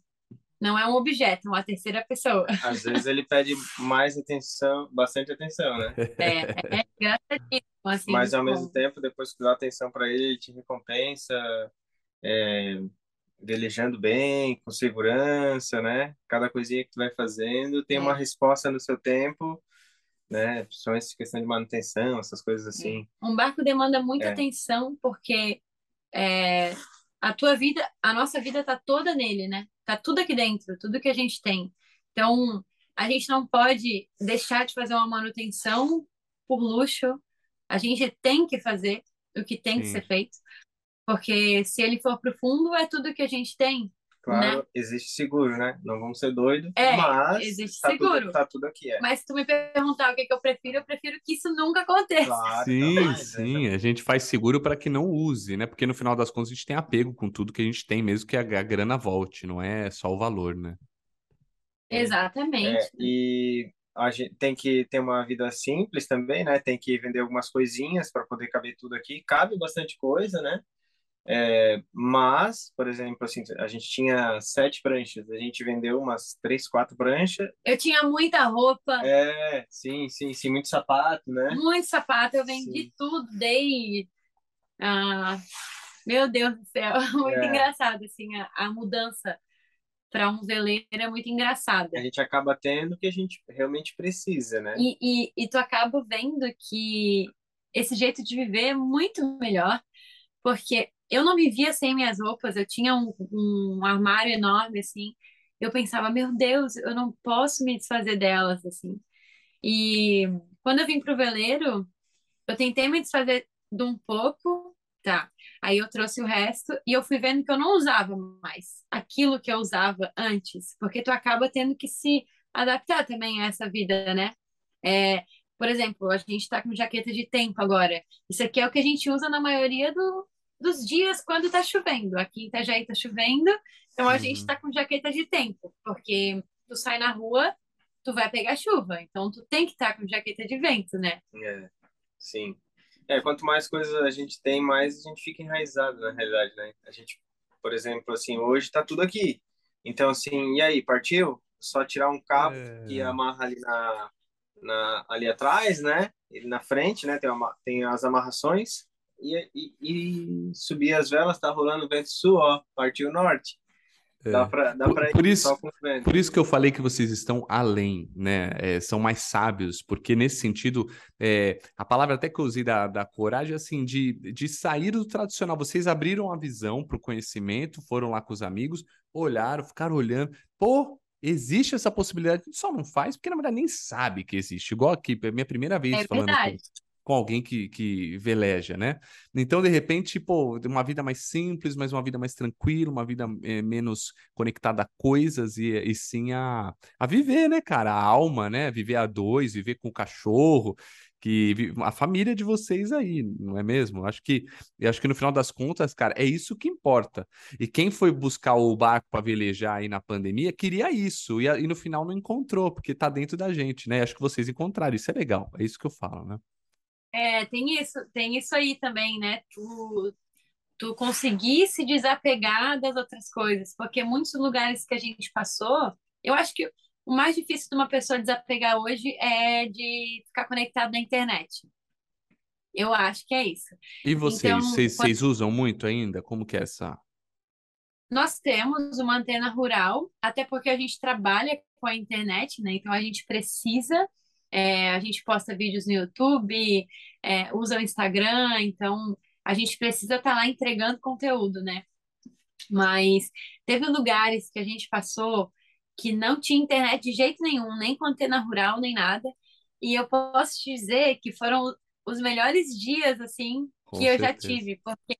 Não é um objeto, é uma terceira pessoa. Às vezes ele pede mais atenção, bastante atenção, né? É, é, é assim. Mas ao mesmo tempo, depois que dá atenção para ele, ele te recompensa, é, velejando bem, com segurança, né? Cada coisinha que tu vai fazendo tem é. uma resposta no seu tempo, né? Principalmente questão de manutenção, essas coisas é. assim. Um barco demanda muita é. atenção porque é, a tua vida, a nossa vida tá toda nele, né? Tá tudo aqui dentro, tudo que a gente tem. Então, a gente não pode deixar de fazer uma manutenção por luxo. A gente tem que fazer o que tem Sim. que ser feito, porque se ele for profundo, é tudo que a gente tem. Claro, né? existe seguro, né? Não vamos ser doidos, é, mas existe tá seguro. Tudo, tá tudo aqui. É. Mas se tu me perguntar o que, que eu prefiro, eu prefiro que isso nunca aconteça. Claro, sim, sim. A gente faz seguro para que não use, né? Porque no final das contas a gente tem apego com tudo que a gente tem, mesmo que a, a grana volte, não é só o valor, né? Exatamente. É, e a gente tem que ter uma vida simples também, né? Tem que vender algumas coisinhas para poder caber tudo aqui. Cabe bastante coisa, né? É, mas, por exemplo, assim, a gente tinha sete pranchas, a gente vendeu umas três, quatro pranchas. Eu tinha muita roupa. É, sim, sim, sim, muito sapato, né? Muito sapato, eu vendi sim. tudo, dei. Ah, meu Deus do céu, muito é. engraçado, assim, a, a mudança para um veleiro é muito engraçada. A gente acaba tendo o que a gente realmente precisa, né? E, e, e tu acaba vendo que esse jeito de viver é muito melhor, porque eu não vivia sem minhas roupas, eu tinha um, um armário enorme, assim. Eu pensava, meu Deus, eu não posso me desfazer delas, assim. E quando eu vim pro veleiro, eu tentei me desfazer de um pouco, tá? Aí eu trouxe o resto e eu fui vendo que eu não usava mais aquilo que eu usava antes, porque tu acaba tendo que se adaptar também a essa vida, né? É, por exemplo, a gente tá com jaqueta de tempo agora. Isso aqui é o que a gente usa na maioria do, dos dias quando tá chovendo. Aqui em Itajaí tá chovendo, então a Uhum. gente tá com jaqueta de tempo, porque tu sai na rua, tu vai pegar chuva, então tu tem que estar com jaqueta de vento, né? É, sim. É, quanto mais coisas a gente tem, mais a gente fica enraizado na realidade, né? A gente, por exemplo, assim, hoje tá tudo aqui. Então, assim, e aí, partiu? Só tirar um cabo e É. amarra ali na, na ali atrás, né? E na frente, né? Tem, uma, tem as amarrações e, e, e subir as velas, tá rolando vento sul, ó, partiu norte. Dá É. pra, dá Por, pra por ir isso, só com o vento. por isso que eu falei que vocês estão além, né? É, são mais sábios, porque nesse sentido, é, a palavra até que eu usei da, da coragem, assim, de, de sair do tradicional. Vocês abriram a visão para o conhecimento, foram lá com os amigos, olharam, ficaram olhando. Pô, existe essa possibilidade. Só não faz porque, na verdade, nem sabe que existe. Igual aqui, é minha primeira vez É falando com, verdade. Com alguém que, que veleja, né? Então, de repente, pô, uma vida mais simples, mas uma vida mais tranquila, uma vida eh, menos conectada a coisas e, e sim a, a viver, né, cara? A alma, né? Viver a dois, viver com o cachorro, que a família de vocês aí, não é mesmo? Acho que, acho que no final das contas, cara, é isso que importa. E quem foi buscar o barco para velejar aí na pandemia queria isso, e, e no final não encontrou, porque tá dentro da gente, né? Acho que vocês encontraram, isso é legal, é isso que eu falo, né? É, tem isso, tem isso aí também, né? Tu, tu conseguir se desapegar das outras coisas, porque muitos lugares que a gente passou, eu acho que o mais difícil de uma pessoa desapegar hoje é de ficar conectado na internet. Eu acho que é isso. E vocês, Então, vocês, quando- vocês usam muito ainda? Como que é essa? Nós temos uma antena rural, até porque a gente trabalha com a internet, né? Então a gente precisa, é, a gente posta vídeos no YouTube, é, usa o Instagram, então a gente precisa estar lá entregando conteúdo, né? Mas teve lugares que a gente passou que não tinha internet de jeito nenhum, nem com antena rural, nem nada. E eu posso te dizer que foram os melhores dias, assim, Com que eu já certeza. tive, porque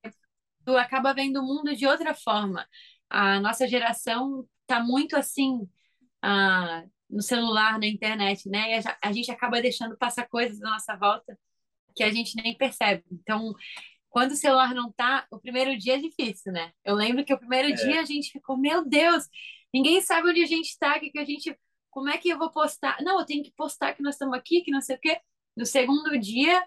tu acaba vendo o mundo de outra forma. A nossa geração tá muito assim, ah, no celular, na internet, né? E a, a gente acaba deixando passar coisas à nossa volta que a gente nem percebe. Então, quando o celular não tá, o primeiro dia é difícil, né? Eu lembro que o primeiro É. dia a gente ficou, meu Deus, ninguém sabe onde a gente tá, que que a gente, como é que eu vou postar? Não, eu tenho que postar que nós estamos aqui, que não sei o quê. No segundo dia,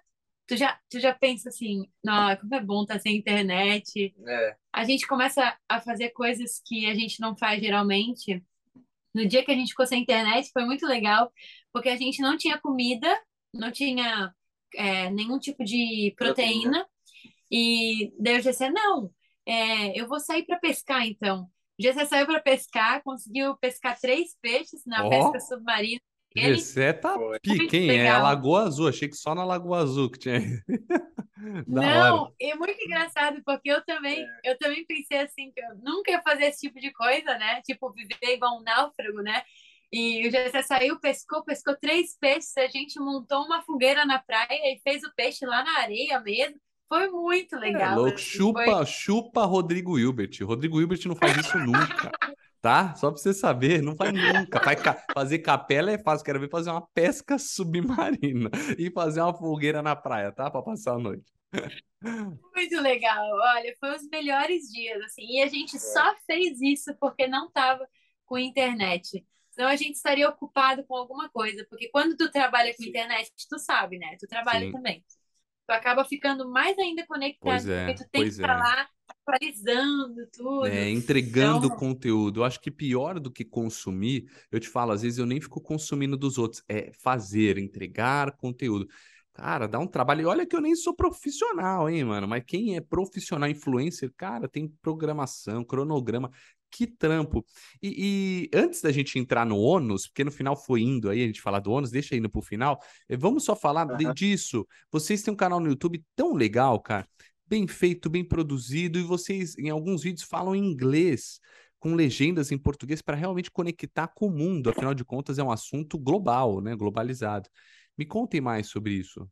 tu já, tu já pensa assim, não, como é bom estar sem internet. É, A gente começa a fazer coisas que a gente não faz geralmente. No dia que a gente ficou sem internet, foi muito legal, porque a gente não tinha comida, não tinha é, nenhum tipo de Proteína. proteína. E daí o GC, não, é, eu vou sair para pescar então. O GC saiu para pescar, conseguiu pescar três peixes na Ó. pesca submarina. Ele Gessé tá Foi. pique, hein? É a. Lagoa Azul. Achei que só na Lagoa Azul que tinha. Não, hora. é muito engraçado, porque eu também, eu também pensei assim, que eu nunca ia fazer esse tipo de coisa, né? Tipo, viver igual um náufrago, né? E o Jessé saiu, pescou, pescou três peixes, a gente montou uma fogueira na praia e fez o peixe lá na areia mesmo. Foi muito É legal. louco. assim, Chupa, foi- chupa Rodrigo Hilbert. Rodrigo Hilbert não faz isso nunca. Tá? Só pra você saber, não faz nunca. Faz ca- Fazer capela é fácil. Quero ver fazer uma pesca submarina e fazer uma fogueira na praia, tá? Pra passar a noite. Muito legal. Olha, foi os melhores dias, assim. E a gente só fez isso porque não tava com internet. Senão a gente estaria ocupado com alguma coisa. Porque quando tu trabalha com Sim. internet, tu sabe, né? Tu trabalha Sim. também. Tu acaba ficando mais ainda conectado, é, porque tu tem que estar é. lá atualizando tudo. É, entregando Então- conteúdo. Eu acho que pior do que consumir, eu te falo, às vezes eu nem fico consumindo dos outros, é fazer, entregar conteúdo. Cara, dá um trabalho. E olha que eu nem sou profissional, hein, mano? Mas quem é profissional influencer, cara, tem programação, cronograma. Que trampo. E, e antes da gente entrar no ônus, porque no final foi indo aí a gente falar do ônus, deixa indo pro final. eh, Vamos só falar de- Aham. disso. Vocês têm um canal no YouTube tão legal, cara bem feito, bem produzido, e vocês, em alguns vídeos, falam em inglês, com legendas em português, para realmente conectar com o mundo. Afinal de contas, é um assunto global, né? Globalizado. Me contem mais sobre isso.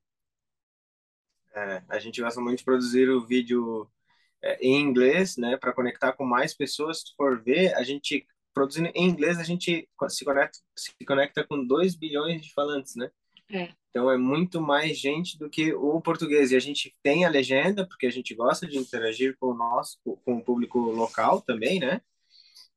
É, a gente gosta muito de produzir o vídeo é, em inglês, né, para conectar com mais pessoas. Se for ver, a gente produzindo em inglês, a gente se conecta, se conecta com 2 bilhões de falantes, né? É. Então é muito mais gente do que o português. E a gente tem a legenda, porque a gente gosta de interagir com o nosso, com o público local também, né?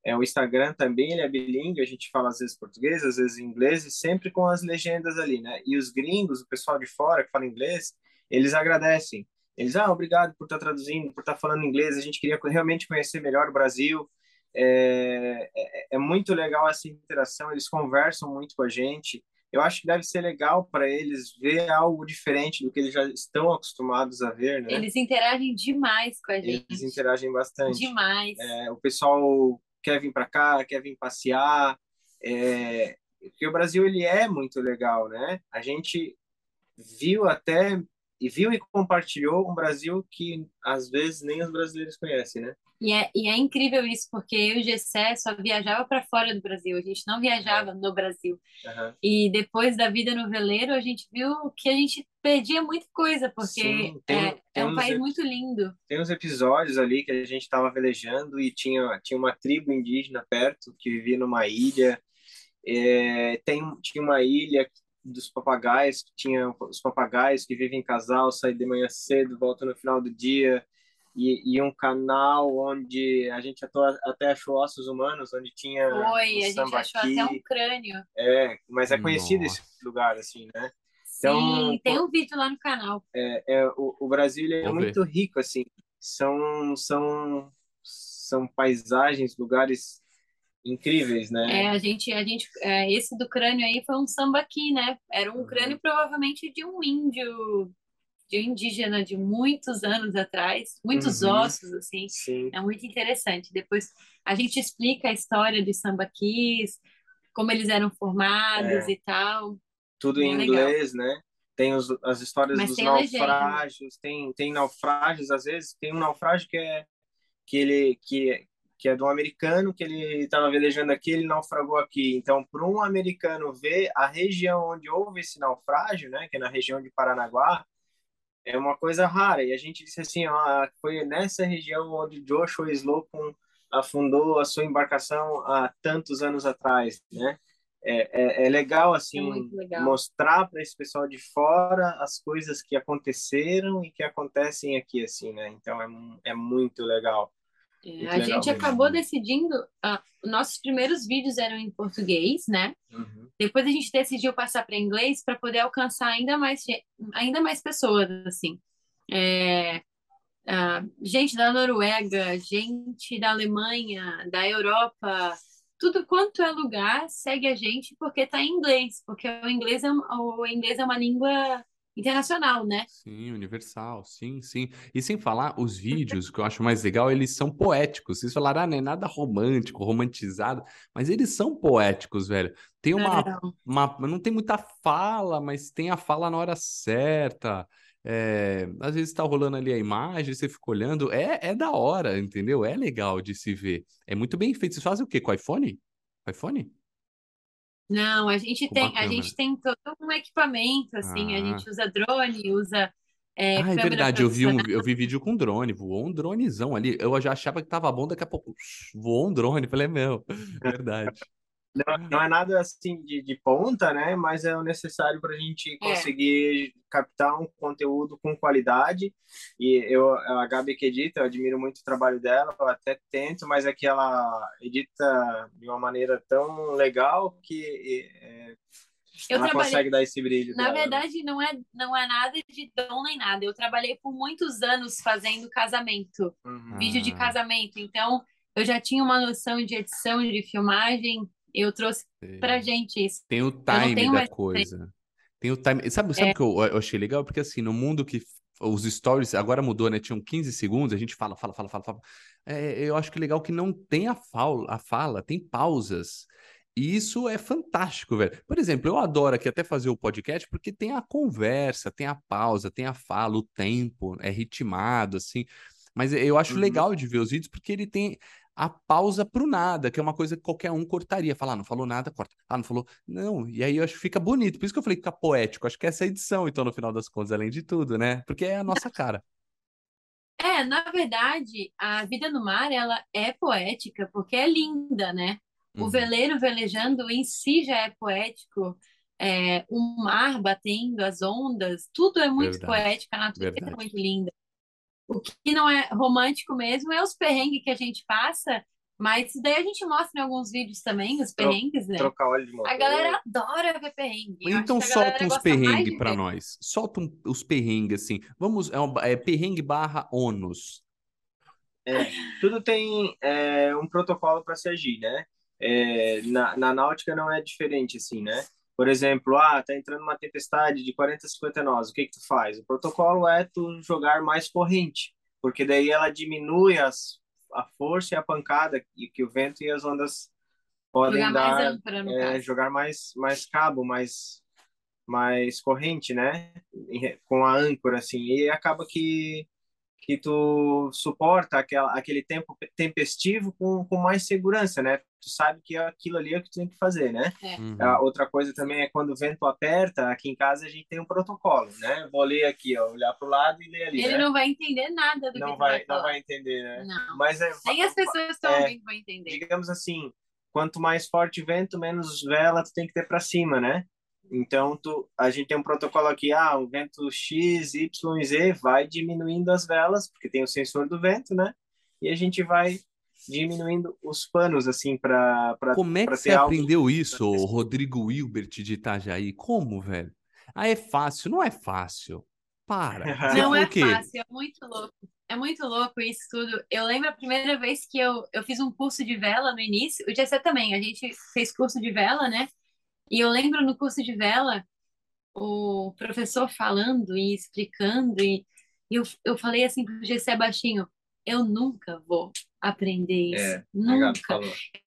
É, o Instagram também ele é bilíngue, a gente fala às vezes português, às vezes inglês, e sempre com as legendas ali, né? E os gringos, o pessoal de fora que fala inglês, eles agradecem. Eles, ah, obrigado por estar traduzindo, por estar falando inglês, a gente queria realmente conhecer melhor o Brasil. É, é, é muito legal essa interação, eles conversam muito com a gente. Eu acho que deve ser legal para eles ver algo diferente do que eles já estão acostumados a ver, né? Eles interagem demais com a gente. Eles interagem bastante. Demais. É, o pessoal quer vir para cá, quer vir passear. É, porque o Brasil ele é muito legal, né? A gente viu até e viu e compartilhou um Brasil que às vezes nem os brasileiros conhecem, né? E é, e é incrível isso, porque eu e o Gessé só viajava para fora do Brasil, a gente não viajava no Brasil. Uhum. E depois da vida no veleiro, a gente viu que a gente perdia muita coisa, porque Sim, tem- é, tem é um país muito lindo. Tem uns episódios ali que a gente estava velejando e tinha, tinha uma tribo indígena perto que vivia numa ilha. É, tem, tinha uma ilha dos papagaios, que tinha os papagaios que vivem em casal, saem de manhã cedo, voltam no final do dia. E, e um canal onde a gente até, até achou ossos humanos, onde tinha Foi, a gente achou até um crânio. É, mas é conhecido Nossa. esse lugar, assim, né? Então, Sim, tem um vídeo lá no canal. é, o, o Brasil é Vou ver. muito rico assim são são são paisagens lugares incríveis É, né a gente, a gente, é, esse do crânio aí foi um sambaqui, né? Era um Uhum. crânio provavelmente de um índio, de um indígena de muitos anos atrás, muitos Uhum. ossos, assim. sim É muito interessante. Depois a gente explica a história dos sambaquis, como eles eram formados É. e tal. tudo em Bem legal. inglês né tem os, as histórias Mas dos tem legenda. naufrágios tem tem naufrágios às vezes tem um naufrágio que é que ele que que é de um americano que ele estava velejando aqui ele naufragou aqui então para um americano ver a região onde houve esse naufrágio né que é na região de Paranaguá é uma coisa rara. E a gente disse assim, ó, foi nessa região onde Joshua Slocum afundou a sua embarcação há tantos anos atrás, né? É, é, é legal, assim, É legal. mostrar para esse pessoal de fora as coisas que aconteceram e que acontecem aqui, assim, né? Então, é, é muito legal. É, a legal gente mesmo. acabou decidindo. ah, nossos primeiros vídeos eram em português, né? Uhum. Depois a gente decidiu passar para inglês para poder alcançar ainda mais, ainda mais pessoas, assim. É, ah, gente da Noruega, gente da Alemanha, da Europa, tudo quanto é lugar segue a gente porque está em inglês, porque o inglês é, o inglês é uma língua internacional, né? Sim, universal, sim, sim. E sem falar, os vídeos, que eu acho mais legal, eles são poéticos. Vocês falaram, ah, não é nada romântico, romantizado, mas eles são poéticos, velho. Tem uma, uma, não tem muita fala, mas tem a fala na hora certa. É, às vezes tá rolando ali a imagem, você fica olhando, é, é da hora, entendeu? É legal de se ver. É muito bem feito. Vocês fazem o quê? Com iPhone? Com iPhone? Não, a gente Com tem, a gente tem todo um equipamento, assim, a Ah. gente usa drone, usa é, Ah, é câmera verdade, eu vi, um, eu vi vídeo com drone, voou um dronezão ali. Eu já achava que tava bom, daqui a pouco voou um drone. Falei, meu, verdade. Não, não é nada assim de, de ponta, né? Mas é o necessário para a gente É. conseguir captar um conteúdo com qualidade. E eu, a Gabi que edita, eu admiro muito o trabalho dela, eu até tento, mas é que ela edita de uma maneira tão legal que é, Eu ela trabalhei, consegue dar esse brilho na dela, né? verdade, não é, não é nada de dom nem nada. Eu trabalhei por muitos anos fazendo casamento, Uhum. vídeo de Ah. casamento. Então, eu já tinha uma noção de edição, de filmagem. Eu trouxe pra gente isso. Tem o time da coisa. Tem o time. Sabe, sabe o É. que eu, eu achei legal? Porque assim, no mundo que os stories agora mudou, né? Tinham 15 segundos, a gente fala, fala, fala, fala, fala. É, eu acho que legal que não tem a fala, a fala, tem pausas. E isso é fantástico, velho. Por exemplo, eu adoro aqui até fazer o podcast porque tem a conversa, tem a pausa, tem a fala, o tempo, é ritmado, assim. Mas eu acho Uhum. legal de ver os vídeos porque ele tem a pausa pro nada, que é uma coisa que qualquer um cortaria. Falar, ah, não falou nada, corta. Ah, não falou. Não, e aí eu acho que fica bonito. Por isso que eu falei que fica poético. Acho que essa é a edição, então, no final das contas, além de tudo, né? Porque é a nossa cara. É, na verdade, a vida no mar, ela é poética porque é linda, né? O Uhum. veleiro velejando em si já é poético. é, o mar batendo, as ondas, tudo é muito Verdade, poético, a natureza é verdade. muito linda. O que não é romântico mesmo é os perrengues que a gente passa, mas isso daí a gente mostra em alguns vídeos também, os Tro- perrengues, né? Trocar óleo de motor. A galera adora ver perrengue. Então solta uns perrengues ver. nós. Solta um- os perrengues, assim. Vamos, é, um, é perrengue barra ônus. Tudo tem é, um protocolo para se agir, né? É, na, na náutica não é diferente, assim, né? Por exemplo, ah, tá entrando uma tempestade de 40 a 50 nós, o que que tu faz? O protocolo é tu jogar mais corrente, porque daí ela diminui as, a força e a pancada que, que o vento e as ondas podem Jogar mais dar, âncora, no é, caso. jogar mais, mais cabo, mais, mais corrente, né? Com a âncora, assim, e acaba que que tu suporta aquela, aquele tempo tempestivo com, com mais segurança, né? Tu sabe que aquilo ali é o que tu tem que fazer, né? Uhum. A outra coisa também é quando o vento aperta, aqui em casa a gente tem um protocolo, né? Vou ler aqui, ó, olhar pro lado e ler ali, Ele né? não vai entender nada do Não que tu vai, vai não falar. vai entender, né? Não. Mas é, Nem as pessoas estão é, ouvindo vão entender. digamos assim, quanto mais forte o vento, menos vela tu tem que ter para cima, né? Então, tu, a gente tem um protocolo aqui, ah, o vento X, Y e Z vai diminuindo as velas, porque tem o sensor do vento, né? E a gente vai diminuindo os panos, assim, para Como é que você aprendeu isso, Rodrigo Wilbert de Itajaí? Como, velho? Ah, é fácil. Não é fácil. Para. Você Não é fácil, é muito louco. É muito louco isso tudo. Eu lembro a primeira vez que eu, eu fiz um curso de vela no início. O Gessé também, a gente fez curso de vela, né? E eu lembro no curso de vela, o professor falando e explicando, e eu, eu falei assim pro Gessé baixinho, eu nunca vou aprender isso. É, Gabi nunca.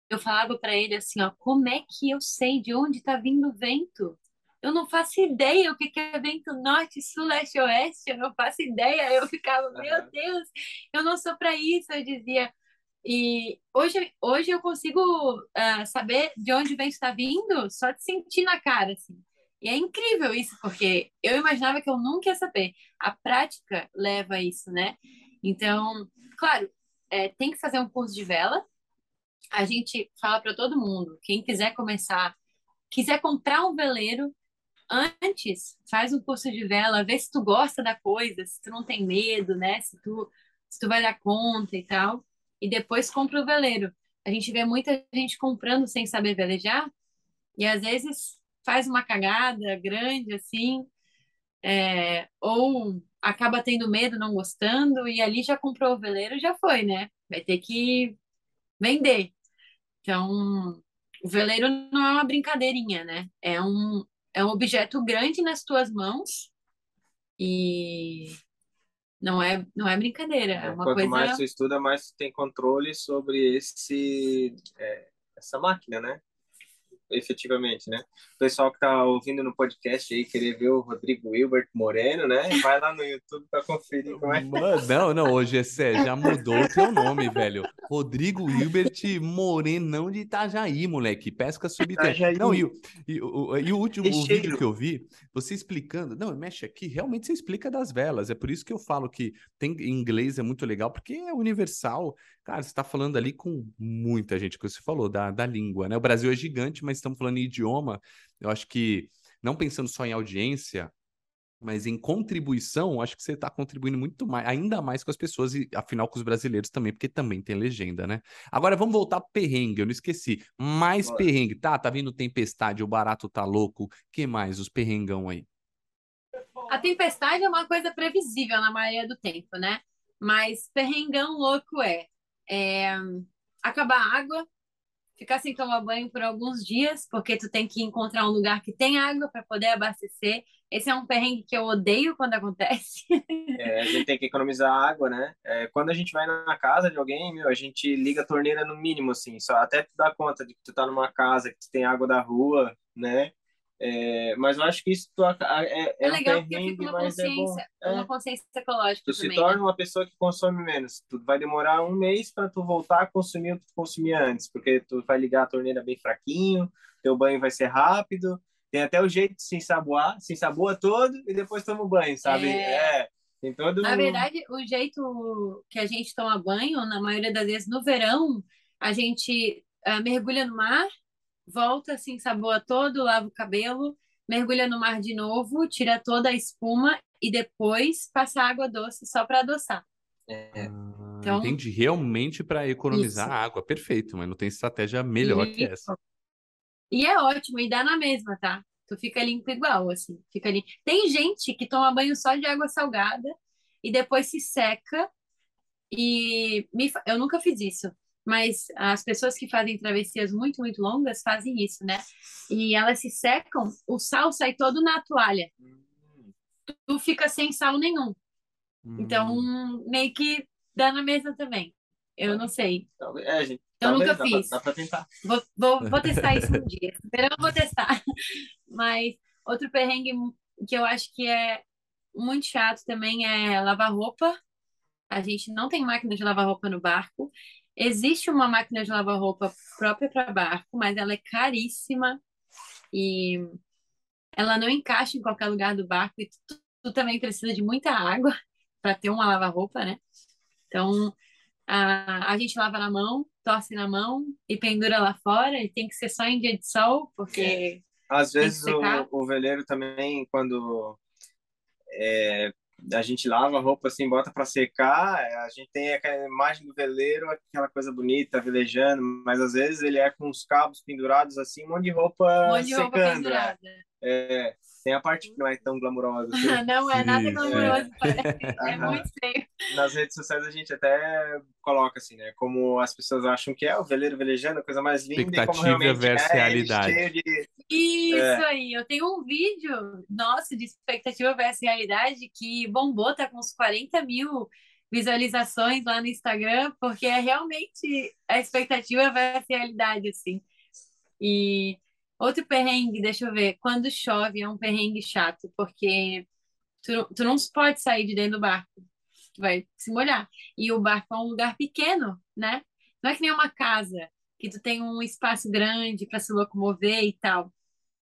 Eu falava para ele assim, ó, como é que eu sei de onde está vindo o vento? Eu não faço ideia o que que é vento norte, sul, leste, oeste, eu não faço ideia. Eu ficava, meu. Deus, eu não sou para isso, eu dizia. E hoje, hoje eu consigo ah, saber de onde vento está vindo só de sentir na cara, assim. E é incrível isso, porque eu imaginava que eu nunca ia saber. A prática leva a isso, né? Então, claro, é, tem que fazer um curso de vela, a gente fala para todo mundo, quem quiser começar, quiser comprar um veleiro, antes faz um curso de vela, vê se tu gosta da coisa, se tu não tem medo, né? Se tu, se tu vai dar conta e tal, e depois compra o veleiro. A gente vê muita gente comprando sem saber velejar, e às vezes faz uma cagada grande assim, é, ou acaba tendo medo, não gostando, e ali já comprou o veleiro, já foi, né? Vai ter que vender. Então, o veleiro não é uma brincadeirinha, né? É um, é um objeto grande nas tuas mãos e não é, não é brincadeira. É uma Quanto coisa. mais tu estuda, mais tu tem controle sobre esse, é, essa máquina, né? Efetivamente, né? O pessoal que tá ouvindo no podcast aí, querer ver o Rodrigo Wilbert Moreno, né? Vai lá no YouTube para conferir como é que Mano, não, não, hoje é já mudou o teu nome, velho. Rodrigo Hilbert Morenão de Itajaí, moleque. Pesca subterrânea. Não, e, o- e, o- e o último o vídeo que eu vi, você explicando. Não, mexe aqui, realmente você explica das velas. É por isso que eu falo que tem em inglês é muito legal, porque é universal. Cara, você está falando ali com muita gente, que você falou, da, da língua, né? O Brasil é gigante, mas estamos falando em idioma. Eu acho que, não pensando só em audiência, mas em contribuição, acho que você está contribuindo muito mais, ainda mais com as pessoas, e afinal com os brasileiros também, porque também tem legenda, né? Agora vamos voltar pro perrengue, eu não esqueci. Mais Bora. perrengue, tá? Tá vindo tempestade, o barato tá louco. que mais? Os perrengão aí. A tempestade é uma coisa previsível na maioria do tempo, né? Mas perrengão louco é, é acabar a água, ficar sem tomar banho por alguns dias, porque tu tem que encontrar um lugar que tem água para poder abastecer. Esse é um perrengue que eu odeio quando acontece. É, a gente tem que economizar água, né? É, quando a gente vai na casa de alguém, meu, a gente liga a torneira no mínimo, assim, só até tu dar conta de que tu tá numa casa, que tu tem água da rua, né? É, mas eu acho que isso tu, é, é, É legal porque fico uma é consciência, uma É, consciência ecológica tu se também, torna né? uma pessoa que consome menos. Tu vai demorar um mês para tu voltar a consumir o que tu consumia antes, porque tu vai ligar a torneira bem fraquinho, teu banho vai ser rápido, tem até o jeito de se ensaboar, se ensaboa todo e depois toma o banho, sabe? É. É, tem todo Na verdade, o jeito que a gente toma banho, na maioria das vezes no verão, a gente ah, mergulha no mar, volta, se ensaboa todo, lava o cabelo, mergulha no mar de novo, tira toda a espuma e depois passa água doce só para adoçar. É. Ah, então, entendi. Realmente para economizar isso. água. Perfeito, mas não tem estratégia melhor que essa. E é ótimo, e dá na mesma, tá? Tu fica limpo igual, assim. Fica limpo. Tem gente que toma banho só de água salgada e depois se seca. E me... eu nunca fiz isso, mas as pessoas que fazem travessias muito, muito longas fazem isso, né? E elas se secam, o sal sai todo na toalha. Tu fica sem sal nenhum. Então, hum. meio que dá na mesa também. Eu não sei. É, gente. Eu nunca fiz. Dá pra, tentar. Vou, vou, vou testar isso um dia. Primeiro eu vou testar. Mas outro perrengue que eu acho que é muito chato também é lavar roupa. A gente não tem máquina de lavar roupa no barco. Existe uma máquina de lavar roupa própria para barco, mas ela é caríssima e ela não encaixa em qualquer lugar do barco e tu, tu também precisa de muita água para ter uma lava-roupa, né? Então, a, a gente lava na mão, torce na mão e pendura lá fora. E tem que ser só em dia de sol, porque. É. Às vezes o, o, veleiro também, quando é, a gente lava a roupa assim, bota para secar, a gente tem aquela imagem do veleiro, aquela coisa bonita, velejando, mas às vezes ele é com os cabos pendurados assim, um monte de roupa um monte de secando. Roupa né? pendurada. É, tem a parte que não é tão glamourosa. Assim. não é nada glamouroso, é, é muito feio. Nas redes sociais a gente até coloca assim, né? Como as pessoas acham que é o veleiro velejando, a coisa mais linda. Expectativa e como versus é, realidade. De... Isso é. aí, eu tenho um vídeo nosso de expectativa versus realidade que bombou, tá com uns 40 mil visualizações lá no Instagram, porque é realmente a expectativa versus realidade, assim. E Outro perrengue, deixa eu ver, quando chove é um perrengue chato, porque tu, tu não pode sair de dentro do barco, tu vai se molhar. E o barco é um lugar pequeno, né? Não é que nem uma casa, que tu tem um espaço grande para se locomover e tal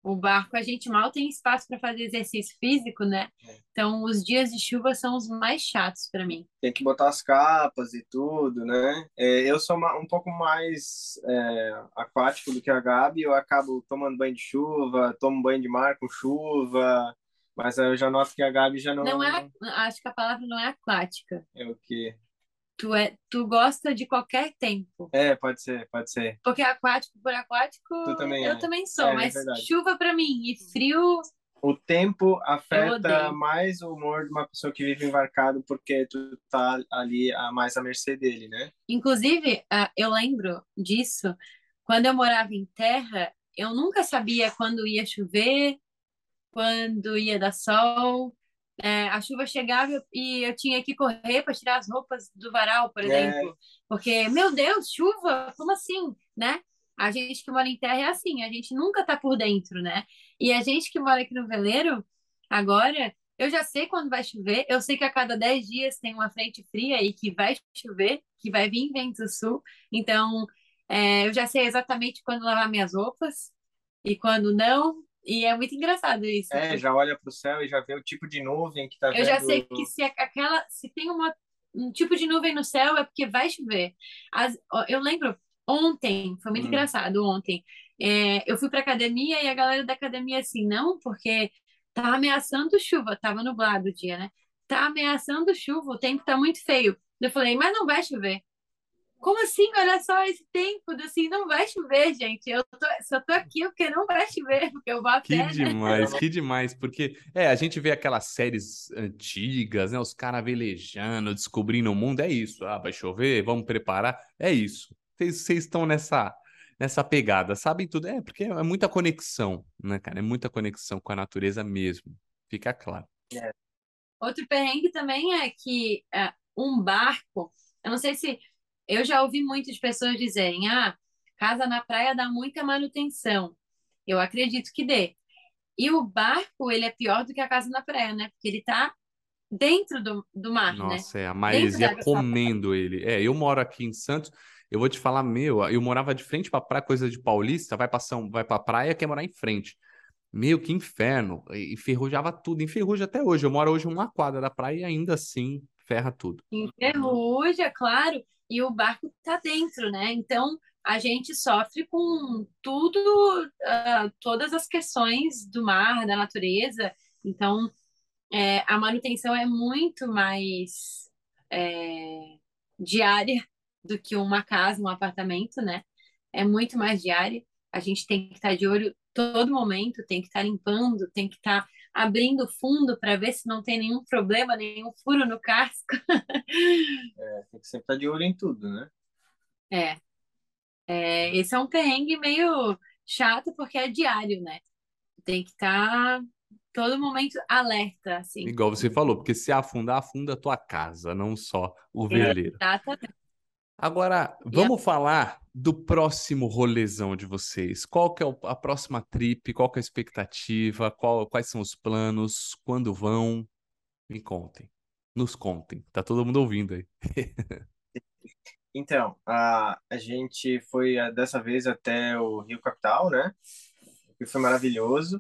o barco a gente mal tem espaço para fazer exercício físico, né? É. Então os dias de chuva são os mais chatos para mim. Tem que botar as capas e tudo, né? É, eu sou um pouco mais é, aquático do que a Gabi, eu acabo tomando banho de chuva, tomo banho de mar com chuva, mas eu já noto que a Gabi já não. Não é, acho que a palavra não é aquática. É o quê? Tu, é, tu gosta de qualquer tempo. É, pode ser, pode ser. Porque aquático por aquático, também eu é. também sou, é, mas é chuva para mim e frio. O tempo afeta mais o humor de uma pessoa que vive embarcado porque tu tá ali a mais à mercê dele, né? Inclusive, uh, eu lembro disso quando eu morava em terra, eu nunca sabia quando ia chover, quando ia dar sol. É, a chuva chegava e eu tinha que correr para tirar as roupas do varal, por é. exemplo. É. Porque, meu Deus, chuva? Como assim? Né? A gente que mora em terra é assim, a gente nunca tá por dentro, né? E a gente que mora aqui no veleiro, agora, eu já sei quando vai chover, eu sei que a cada 10 dias tem uma frente fria e que vai chover, que vai vir vento sul. Então, é, eu já sei exatamente quando lavar minhas roupas e quando não, e é muito engraçado isso. É, já olha para o céu e já vê o tipo de nuvem que tá Eu já sei que se aquela, se tem uma, um tipo de nuvem no céu é porque vai chover. As, eu lembro ontem, foi muito hum. engraçado ontem. É, eu fui para academia e a galera da academia assim, não, porque tá ameaçando chuva, tava nublado o dia, né? Tá ameaçando chuva, o tempo tá muito feio. Eu falei, mas não vai chover. Como assim? Olha só esse tempo, assim, não vai chover, gente. Eu tô, só tô aqui porque não vai chover, porque eu vou a Que né? demais, que demais, porque é, a gente vê aquelas séries antigas, né? Os caras velejando, descobrindo o mundo, é isso. Ah, vai chover, vamos preparar, é isso. Vocês estão nessa nessa pegada, sabem tudo. É, porque é muita conexão, né, cara? É muita conexão com a natureza mesmo. Fica claro. É. Outro perrengue também é que é, um barco, eu não sei se eu já ouvi muitas pessoas dizerem: ah, casa na praia dá muita manutenção. Eu acredito que dê. E o barco, ele é pior do que a casa na praia, né? Porque ele tá dentro do, do mar, Nossa, né? Nossa, é, a maresia comendo ele. É, eu moro aqui em Santos, eu vou te falar, meu, eu morava de frente pra praia, coisa de paulista, vai pra, São, vai pra praia, quer morar em frente. Meu, que inferno. Enferrujava tudo, enferruja até hoje. Eu moro hoje uma quadra da praia e ainda assim ferra tudo. Enferruja, claro e o barco está dentro, né? Então a gente sofre com tudo, uh, todas as questões do mar, da natureza. Então, é, a manutenção é muito mais é, diária do que uma casa, um apartamento, né? É muito mais diária. A gente tem que estar de olho todo momento, tem que estar limpando, tem que estar abrindo fundo para ver se não tem nenhum problema, nenhum furo no casco. é, tem que sempre estar de olho em tudo, né? É. É, esse é um perrengue meio chato porque é diário, né? Tem que estar tá todo momento alerta, assim. Igual você falou, porque se afundar, afunda a tua casa, não só o veleiro. Exatamente. Agora, vamos a... falar do próximo rolezão de vocês. Qual que é a próxima trip? Qual que é a expectativa? Qual, quais são os planos? Quando vão? Me contem. Nos contem. Tá todo mundo ouvindo aí. Então, a, a gente foi dessa vez até o Rio Capital, né? Que foi maravilhoso.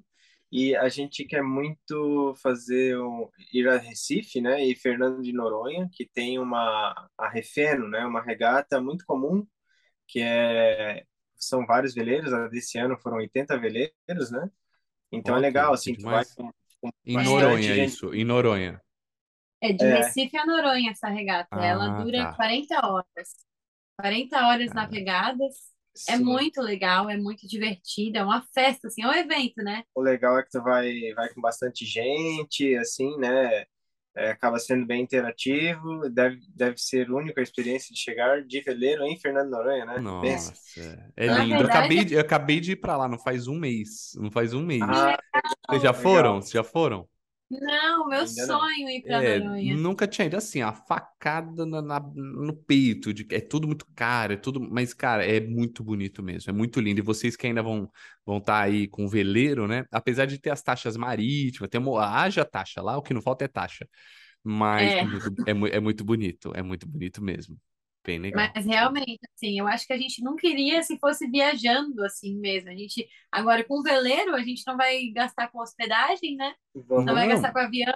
E a gente quer muito fazer um, ir a Recife, né? E Fernando de Noronha, que tem uma a Refeno, né? Uma regata muito comum, que é são vários veleiros. Desse ano foram 80 veleiros, né? Então é legal, assim, tu vai com, com em Noronha, gente. isso, em Noronha. É de é. Recife a Noronha essa regata. Ah, Ela dura tá. 40 horas. 40 horas navegadas. É Sim. É muito legal, é muito divertido, é uma festa, assim, é um evento, né? O legal é que tu vai, vai com bastante gente, assim, né? É, acaba sendo bem interativo, deve, deve ser única a experiência de chegar de veleiro em Fernando Noronha, né? Nossa, é lindo. Verdade... Eu, acabei de, eu acabei de ir para lá, não faz um mês, não faz um mês. Ah, Vocês já foram? Vocês já foram? Não, meu Ainda sonho não. ir pra é, Noronha. Nunca tinha ido assim, a facada na, na, no peito, de, é tudo muito caro, é tudo, mas cara, é muito bonito mesmo, é muito lindo. E vocês que ainda vão vão estar tá aí com o veleiro, né? Apesar de ter as taxas marítimas, tem uma, haja taxa lá, o que não falta é taxa. Mas é. É, muito, é, é muito bonito, é muito bonito mesmo. Bem legal. Mas realmente, assim, eu acho que a gente não queria se fosse viajando assim mesmo. A gente, agora com o veleiro, a gente não vai gastar com hospedagem, né? Vamos. Não vai gastar com avião.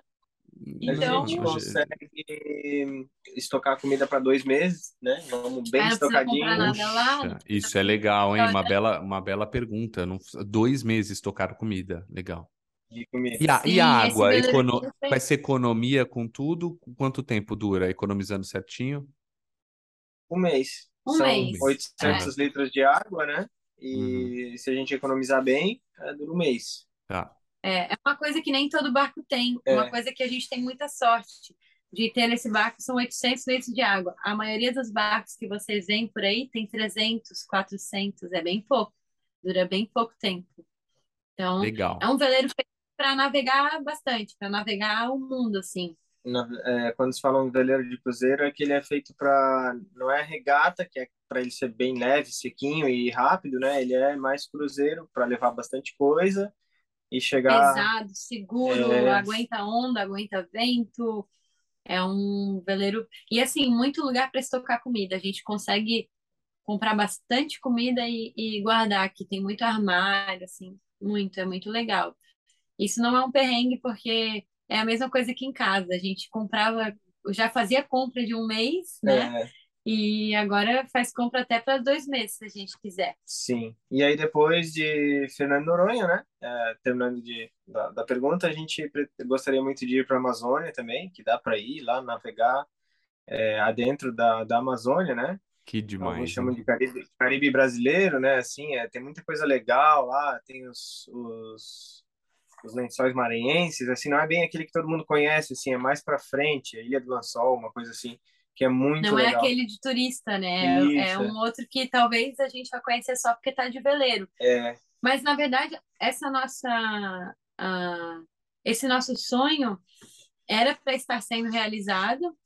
Então, a gente consegue estocar comida para dois meses, né? Vamos bem estocadinho. Lá, isso é legal, hein? Uma bela, uma bela pergunta. Dois meses estocar comida, legal. E a, Sim, e a água? Econo... Vai ser economia com tudo? Quanto tempo dura? Economizando certinho? Um mês. Um São mês. 800 é. litros de água, né? E uhum. se a gente economizar bem, é, dura um mês. Tá. É, é uma coisa que nem todo barco tem. É. Uma coisa que a gente tem muita sorte de ter nesse barco são 800 litros de água. A maioria dos barcos que vocês veem por aí tem 300, 400. É bem pouco. Dura bem pouco tempo. Então, Legal. é um veleiro feito para navegar bastante, para navegar o mundo, assim na, é, quando se fala um veleiro de cruzeiro, é que ele é feito para. Não é regata, que é para ele ser bem leve, sequinho e rápido, né? Ele é mais cruzeiro para levar bastante coisa e chegar. Pesado, seguro, é... aguenta onda, aguenta vento. É um veleiro. E assim, muito lugar para estocar comida. A gente consegue comprar bastante comida e, e guardar aqui. Tem muito armário, assim, muito, é muito legal. Isso não é um perrengue, porque é a mesma coisa que em casa. A gente comprava, já fazia compra de um mês, né? É. E agora faz compra até para dois meses, se a gente quiser. Sim. E aí, depois de Fernando Noronha, né? É, terminando de, da, da, pergunta, a gente gostaria muito de ir para a Amazônia também, que dá para ir lá navegar é, adentro da, da Amazônia, né? Que demais. Alguns chamam de Caribe, Caribe brasileiro, né? Assim, é, tem muita coisa legal lá, tem os, os os lençóis maranhenses, assim, não é bem aquele que todo mundo conhece, assim, é mais para frente, a Ilha do Lençol, uma coisa assim, que é muito Não é legal. é aquele de turista, né? É, Isso, é um outro que talvez a gente vai conhecer só porque tá de veleiro. É. Mas, na verdade, essa nossa... Uh, esse nosso sonho era para estar sendo realizado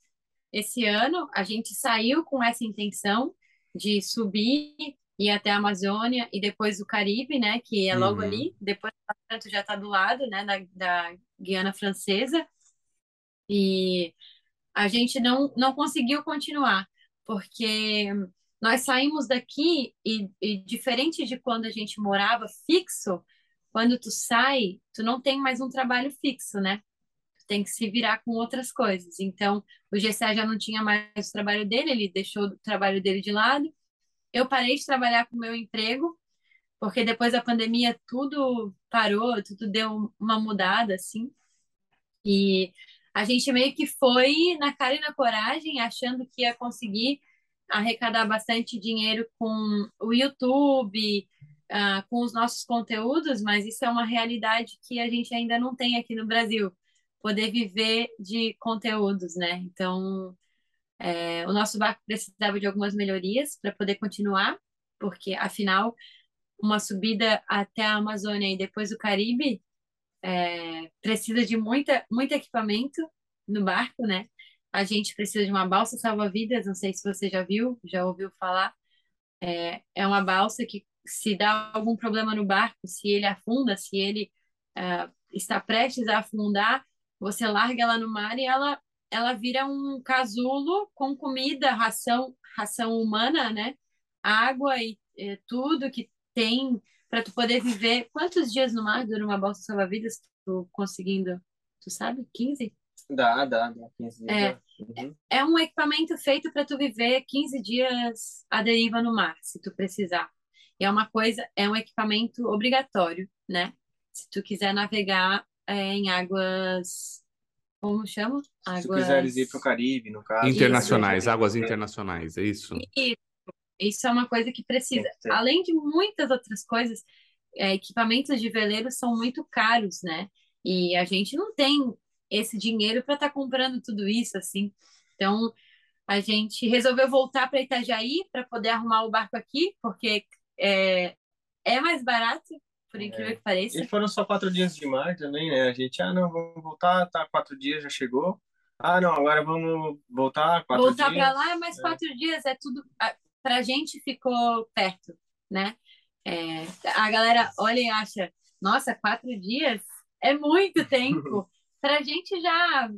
esse ano. A gente saiu com essa intenção de subir ir até a Amazônia e depois o Caribe, né, que é logo uhum. ali, depois tanto já está do lado, né, da, da Guiana Francesa. E a gente não não conseguiu continuar, porque nós saímos daqui e, e diferente de quando a gente morava fixo, quando tu sai, tu não tem mais um trabalho fixo, né? Tu tem que se virar com outras coisas. Então, o Gessé já não tinha mais o trabalho dele, ele deixou o trabalho dele de lado eu parei de trabalhar com o meu emprego, porque depois da pandemia tudo parou, tudo deu uma mudada, assim. E a gente meio que foi na cara e na coragem, achando que ia conseguir arrecadar bastante dinheiro com o YouTube, uh, com os nossos conteúdos, mas isso é uma realidade que a gente ainda não tem aqui no Brasil, poder viver de conteúdos, né? Então, é, o nosso barco precisava de algumas melhorias para poder continuar, porque afinal, uma subida até a Amazônia e depois o Caribe é, precisa de muita, muito equipamento no barco, né? A gente precisa de uma balsa salva-vidas, não sei se você já viu, já ouviu falar. É, é uma balsa que, se dá algum problema no barco, se ele afunda, se ele uh, está prestes a afundar, você larga ela no mar e ela, ela vira um casulo com comida, ração, ração humana, né? Água e, e tudo que tem para tu poder viver. Quantos dias no mar dura uma balsa salva-vidas? Tu conseguindo, tu sabe? 15? Dá, dá, dá 15 dias. É, uhum. é um equipamento feito para tu viver 15 dias à deriva no mar, se tu precisar. E é uma coisa, é um equipamento obrigatório, né? Se tu quiser navegar é, em águas, como chama? Águas... Se tu quiseres ir para o Caribe, no caso. Internacionais, isso, águas internacionais, é isso? Isso. Isso é uma coisa que precisa. Além de muitas outras coisas, é, equipamentos de veleiro são muito caros, né? E a gente não tem esse dinheiro para estar tá comprando tudo isso, assim. Então, a gente resolveu voltar para Itajaí para poder arrumar o barco aqui, porque é, é mais barato, por incrível é. que pareça. E foram só quatro dias de mar também, né? A gente, ah, não, vamos voltar, tá, quatro dias, já chegou. Ah, não, agora vamos voltar quatro voltar dias. Voltar para lá é mais é. quatro dias, é tudo... Para a gente ficou perto, né? É, a galera olha e acha, nossa, quatro dias é muito tempo. Para a gente já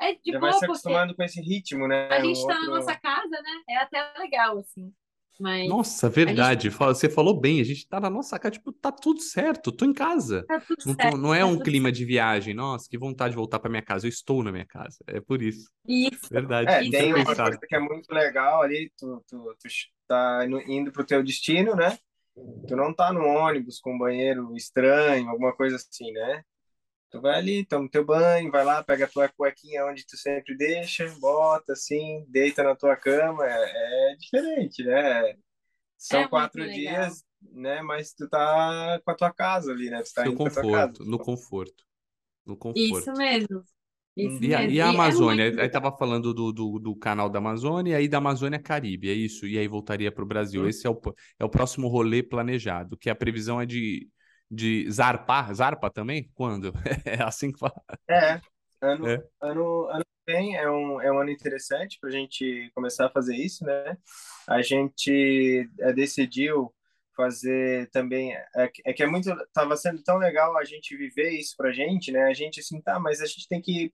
é de já boa, vai se acostumando com esse ritmo, né? A gente está um outro... na nossa casa, né? É até legal, assim. Mas Nossa, verdade. Gente... Você falou bem, a gente tá na nossa casa, tipo, tá tudo certo, tô em casa. Tá tudo não, certo, não é tá um clima certo. de viagem, nossa, que vontade de voltar para minha casa. Eu estou na minha casa. É por isso. Isso. Verdade. É, tem uma coisa que é muito legal ali, tu, tu, tu tá indo pro teu destino, né? Tu não tá no ônibus com um banheiro estranho, alguma coisa assim, né? Tu vai ali, toma teu banho, vai lá, pega a tua cuequinha onde tu sempre deixa, bota assim, deita na tua cama, é, é diferente, né? São é quatro dias, né? Mas tu tá com a tua casa ali, né? Tu tá no conforto, no conforto, no conforto. Isso mesmo. Isso e, a, e a é Amazônia? É aí tava falando do, do, do, canal da Amazônia e aí da Amazônia Caribe, é isso? E aí voltaria para o Brasil. Hum. Esse é o, é o próximo rolê planejado, que a previsão é de de zarpar, zarpa também? Quando? É assim que fala. É, ano, é. ano, ano vem é um, é um ano interessante para a gente começar a fazer isso, né? A gente é, decidiu fazer também é, é que é muito tava sendo tão legal a gente viver isso pra gente né a gente assim tá mas a gente tem que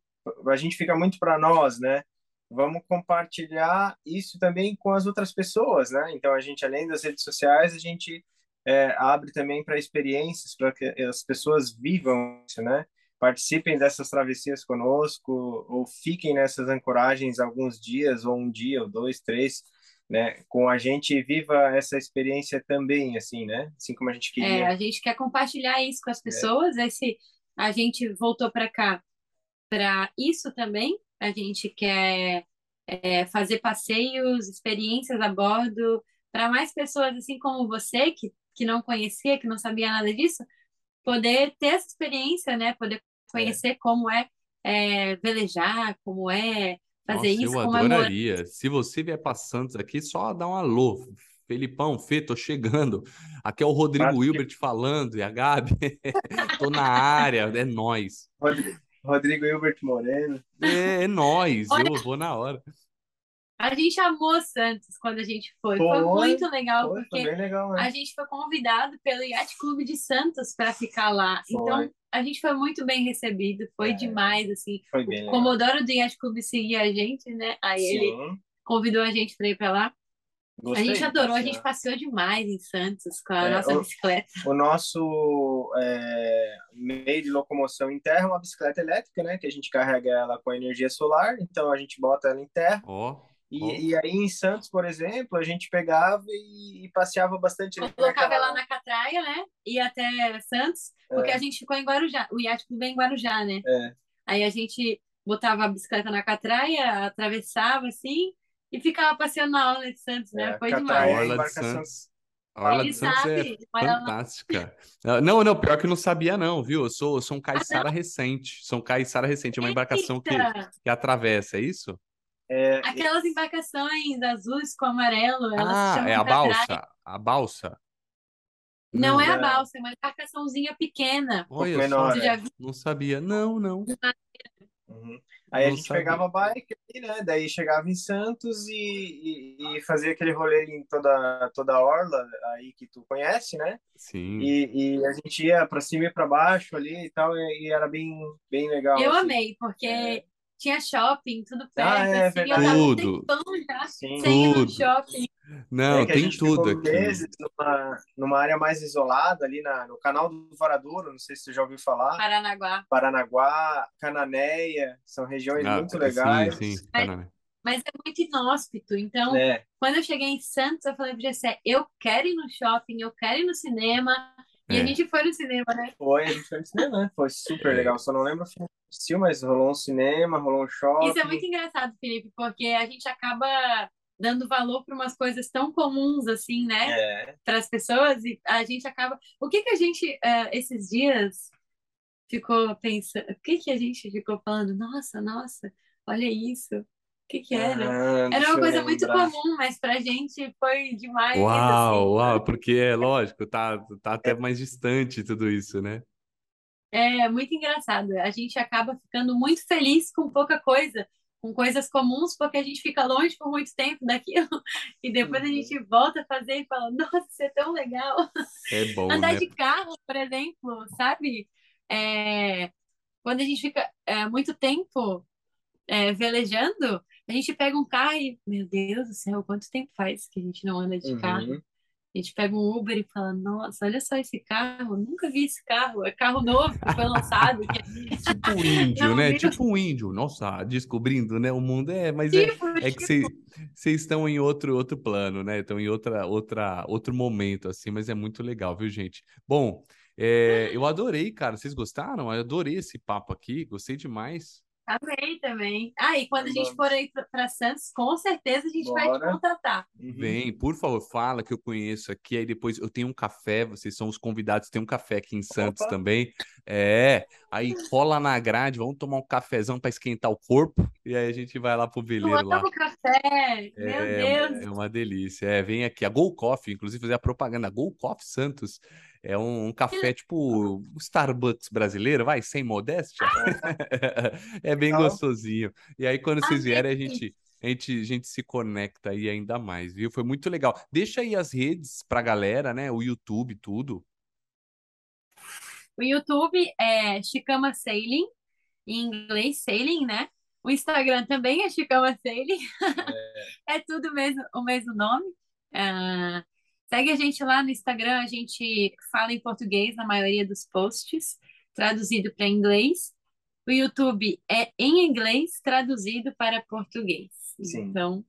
a gente fica muito para nós né vamos compartilhar isso também com as outras pessoas né então a gente além das redes sociais a gente é, abre também para experiências, para que as pessoas vivam isso, né? Participem dessas travessias conosco, ou fiquem nessas ancoragens alguns dias, ou um dia, ou dois, três, né? Com a gente e viva essa experiência também, assim, né? Assim como a gente queria. É, a gente quer compartilhar isso com as é. pessoas. É. Esse, a gente voltou para cá para isso também. A gente quer é, fazer passeios, experiências a bordo para mais pessoas assim como você que que não conhecia, que não sabia nada disso, poder ter essa experiência, né? Poder conhecer é. como é, é, velejar, como é fazer Nossa, isso. Eu como é adoraria. É Se você vier para Santos aqui, só dá um alô. Felipão, Fê, tô chegando. Aqui é o Rodrigo Hilbert falando e a Gabi. tô na área, é nós. Rodrigo Hilbert Moreno. É, é nós, eu vou na hora. A gente amou Santos quando a gente foi. Foi, foi muito legal, foi, porque foi legal, né? a gente foi convidado pelo Yacht Clube de Santos para ficar lá. Então, a gente foi muito bem recebido, foi é, demais, assim. Foi bem o Comodoro do Yacht Clube seguia a gente, né? Aí Sim. ele convidou a gente para ir para lá. Gostei, a gente adorou, a gente passeou demais em Santos com a é, nossa o, bicicleta. O nosso é, meio de locomoção em terra é uma bicicleta elétrica, né? Que a gente carrega ela com energia solar, então a gente bota ela em terra. Oh E, e, aí em Santos, por exemplo, a gente pegava e, e passeava bastante. Colocava lá na Catraia, né? Ia até Santos, porque é. a gente ficou em Guarujá. O iate clube é em Guarujá, né? É. Aí a gente botava a bicicleta na Catraia, atravessava assim e ficava passeando na orla de Santos, né? É, Foi Catraia, demais. Orla de Santos. A Orla de Santos é fantástica. Não, não, pior que eu não sabia, não, viu? Eu sou, eu sou um caiçara ah, recente. Sou um caiçara recente, é uma embarcação que, que atravessa, é isso? É... Aquelas embarcações azuis com amarelo, elas ah, é a balsa? A balsa? Não, não é a balsa, é uma embarcaçãozinha pequena. Olha, menor, né? Não sabia. Não, não. Uhum. Aí não a gente sabia. pegava bike ali, né? Daí chegava em Santos e, e, e, fazia aquele rolê em toda, toda a orla aí que tu conhece, né? Sim. E, e a gente ia para cima e para baixo ali e tal, e, e, era bem, bem legal. Eu assim. amei, porque é. Tinha shopping, tudo perto, ah, é, assim, tudo. já Sim. sem tudo. shopping. Não, é tem tudo aqui. Meses numa, numa área mais isolada, ali na, no canal do Varadouro, não sei se você já ouviu falar. Paranaguá. Paranaguá, Cananéia, são regiões ah, muito legais. Sim, sim, mas, mas, é muito inóspito. Então, é. quando eu cheguei em Santos, eu falei pro Gessé, eu quero ir no shopping, eu quero ir no cinema. E é. a gente foi no cinema, né? Foi, a gente foi no cinema, né? Foi super é. legal. Só não lembro se mas rolou um cinema, rolou um shopping. Isso é muito engraçado, Felipe, porque a gente acaba dando valor para umas coisas tão comuns assim, né? É. Para as pessoas e a gente acaba. O que que a gente uh, esses dias ficou pensando? O que que a gente ficou falando? Nossa, nossa, olha isso. O que que era? Ah, era uma coisa muito comum, mas para a gente foi demais. Uau, assim. uau, porque é lógico, tá, tá até mais distante tudo isso, né? É muito engraçado. A gente acaba ficando muito feliz com pouca coisa com coisas comuns, porque a gente fica longe por muito tempo daquilo, e depois uhum. a gente volta a fazer e fala, nossa, isso é tão legal. É bom, Andar né? de carro, por exemplo, sabe? É... Quando a gente fica é, muito tempo é, velejando, a gente pega um carro e, meu Deus do céu, quanto tempo faz que a gente não anda de uhum. carro? A gente pega um Uber e fala, nossa, olha só esse carro, nunca vi esse carro, é carro novo que foi lançado. tipo um índio, Não, né? Tipo um índio, nossa, descobrindo, né? O mundo é, mas é, tipo, é, é que vocês tipo... estão em outro, outro plano, né? Estão em outra, outra, outro momento, assim, mas é muito legal, viu, gente? Bom, é, eu adorei, cara, vocês gostaram? Eu adorei esse papo aqui, gostei demais. Amei também. Ah, e quando a gente for aí para Santos, com certeza a gente Bora. vai te contratar. Uhum. Vem, por favor, fala que eu conheço aqui. Aí depois eu tenho um café, vocês são os convidados, tem um café aqui em Santos Opa. também. É, aí cola na grade, vamos tomar um cafezão para esquentar o corpo. E aí a gente vai lá pro veleiro lá. café, meu é, Deus. É uma delícia. É, vem aqui a Gol Coffee, inclusive fazer a propaganda Gol Coffee Santos. É um, um café tipo Starbucks brasileiro, vai, sem modéstia. é bem gostosinho. E aí, quando vocês vierem, a gente, a gente, a gente se conecta aí ainda mais, viu? Foi muito legal. Deixa aí as redes pra galera, né? O YouTube, tudo. O YouTube é Chicama Sailing, em inglês Sailing, né? O Instagram também é Chicama Sailing. É, é tudo mesmo, o mesmo nome. Uh, Segue a gente lá no Instagram, a gente fala em português na maioria dos posts, traduzido para inglês. O YouTube é em inglês, traduzido para português. Sim. Então,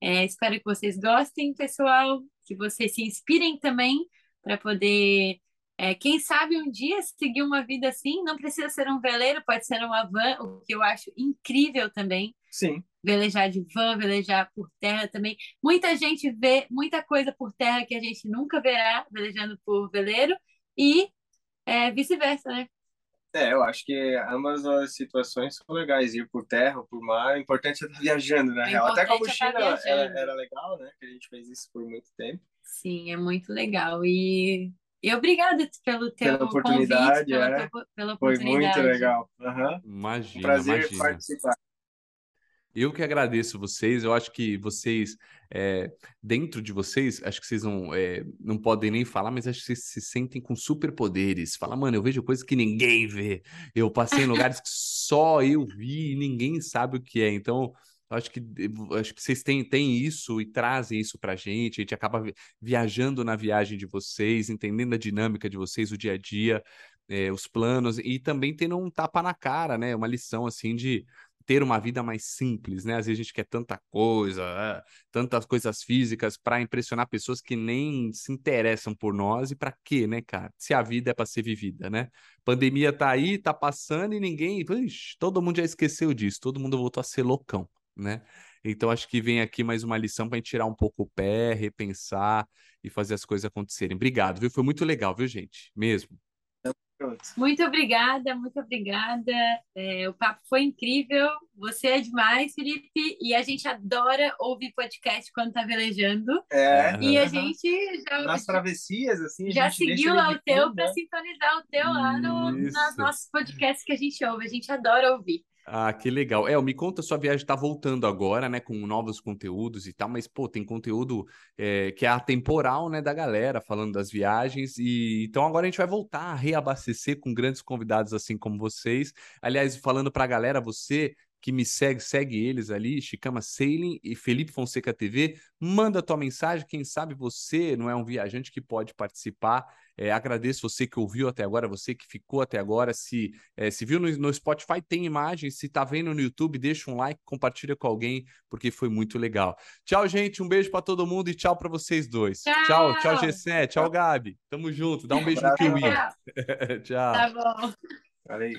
é, espero que vocês gostem, pessoal, que vocês se inspirem também para poder, é, quem sabe um dia seguir uma vida assim. Não precisa ser um veleiro, pode ser uma van, o que eu acho incrível também. Sim velejar de van, velejar por terra também. Muita gente vê muita coisa por terra que a gente nunca verá velejando por veleiro e é, vice-versa, né? É, eu acho que ambas as situações são legais, ir por terra ou por mar. O importante é estar viajando, na real. Até com a mochila é era, era, legal, né? Que a gente fez isso por muito tempo. Sim, é muito legal. E, e obrigada pelo teu pela oportunidade, convite, pela, é. pela oportunidade. Foi muito legal. Uhum. Imagina, um prazer imagina. participar. Eu que agradeço vocês. Eu acho que vocês, é, dentro de vocês, acho que vocês não, é, não podem nem falar, mas acho que vocês se sentem com superpoderes. Fala, mano, eu vejo coisas que ninguém vê. Eu passei em lugares que só eu vi e ninguém sabe o que é. Então, acho que acho que vocês têm, têm isso e trazem isso pra gente. A gente acaba viajando na viagem de vocês, entendendo a dinâmica de vocês, o dia a dia. É, os planos e também tendo um tapa na cara, né? Uma lição assim de ter uma vida mais simples, né? Às vezes a gente quer tanta coisa, é, tantas coisas físicas para impressionar pessoas que nem se interessam por nós e para quê, né, cara? Se a vida é para ser vivida, né? Pandemia tá aí, tá passando e ninguém, todo mundo já esqueceu disso, todo mundo voltou a ser loucão, né? Então acho que vem aqui mais uma lição para tirar um pouco o pé, repensar e fazer as coisas acontecerem. Obrigado, viu? Foi muito legal, viu, gente? Mesmo. Muito obrigada, muito obrigada. É, o papo foi incrível. Você é demais, Felipe. E a gente adora ouvir podcast quando tá velejando. É. E a gente já. Nas travessias, assim. Já seguiu lá o teu para sintonizar o teu lá no, nos nossos podcasts que a gente ouve. A gente adora ouvir. Ah, que legal. É, me conta, sua viagem está voltando agora, né, com novos conteúdos e tal, mas, pô, tem conteúdo é, que é atemporal, né, da galera, falando das viagens, e então agora a gente vai voltar a reabastecer com grandes convidados assim como vocês. Aliás, falando para a galera, você que me segue, segue eles ali, Chicama Sailing e Felipe Fonseca TV. Manda tua mensagem, quem sabe você não é um viajante que pode participar. É, agradeço você que ouviu até agora, você que ficou até agora. Se, é, se viu no, no, Spotify, tem imagem. Se tá vendo no YouTube, deixa um like, compartilha com alguém, porque foi muito legal. Tchau, gente. Um beijo para todo mundo e tchau para vocês dois. Tchau, tchau, tchau G7. Tchau, Gabi. Tamo junto. Dá um beijo no Kiwi. tchau. Tá bom. Valeu.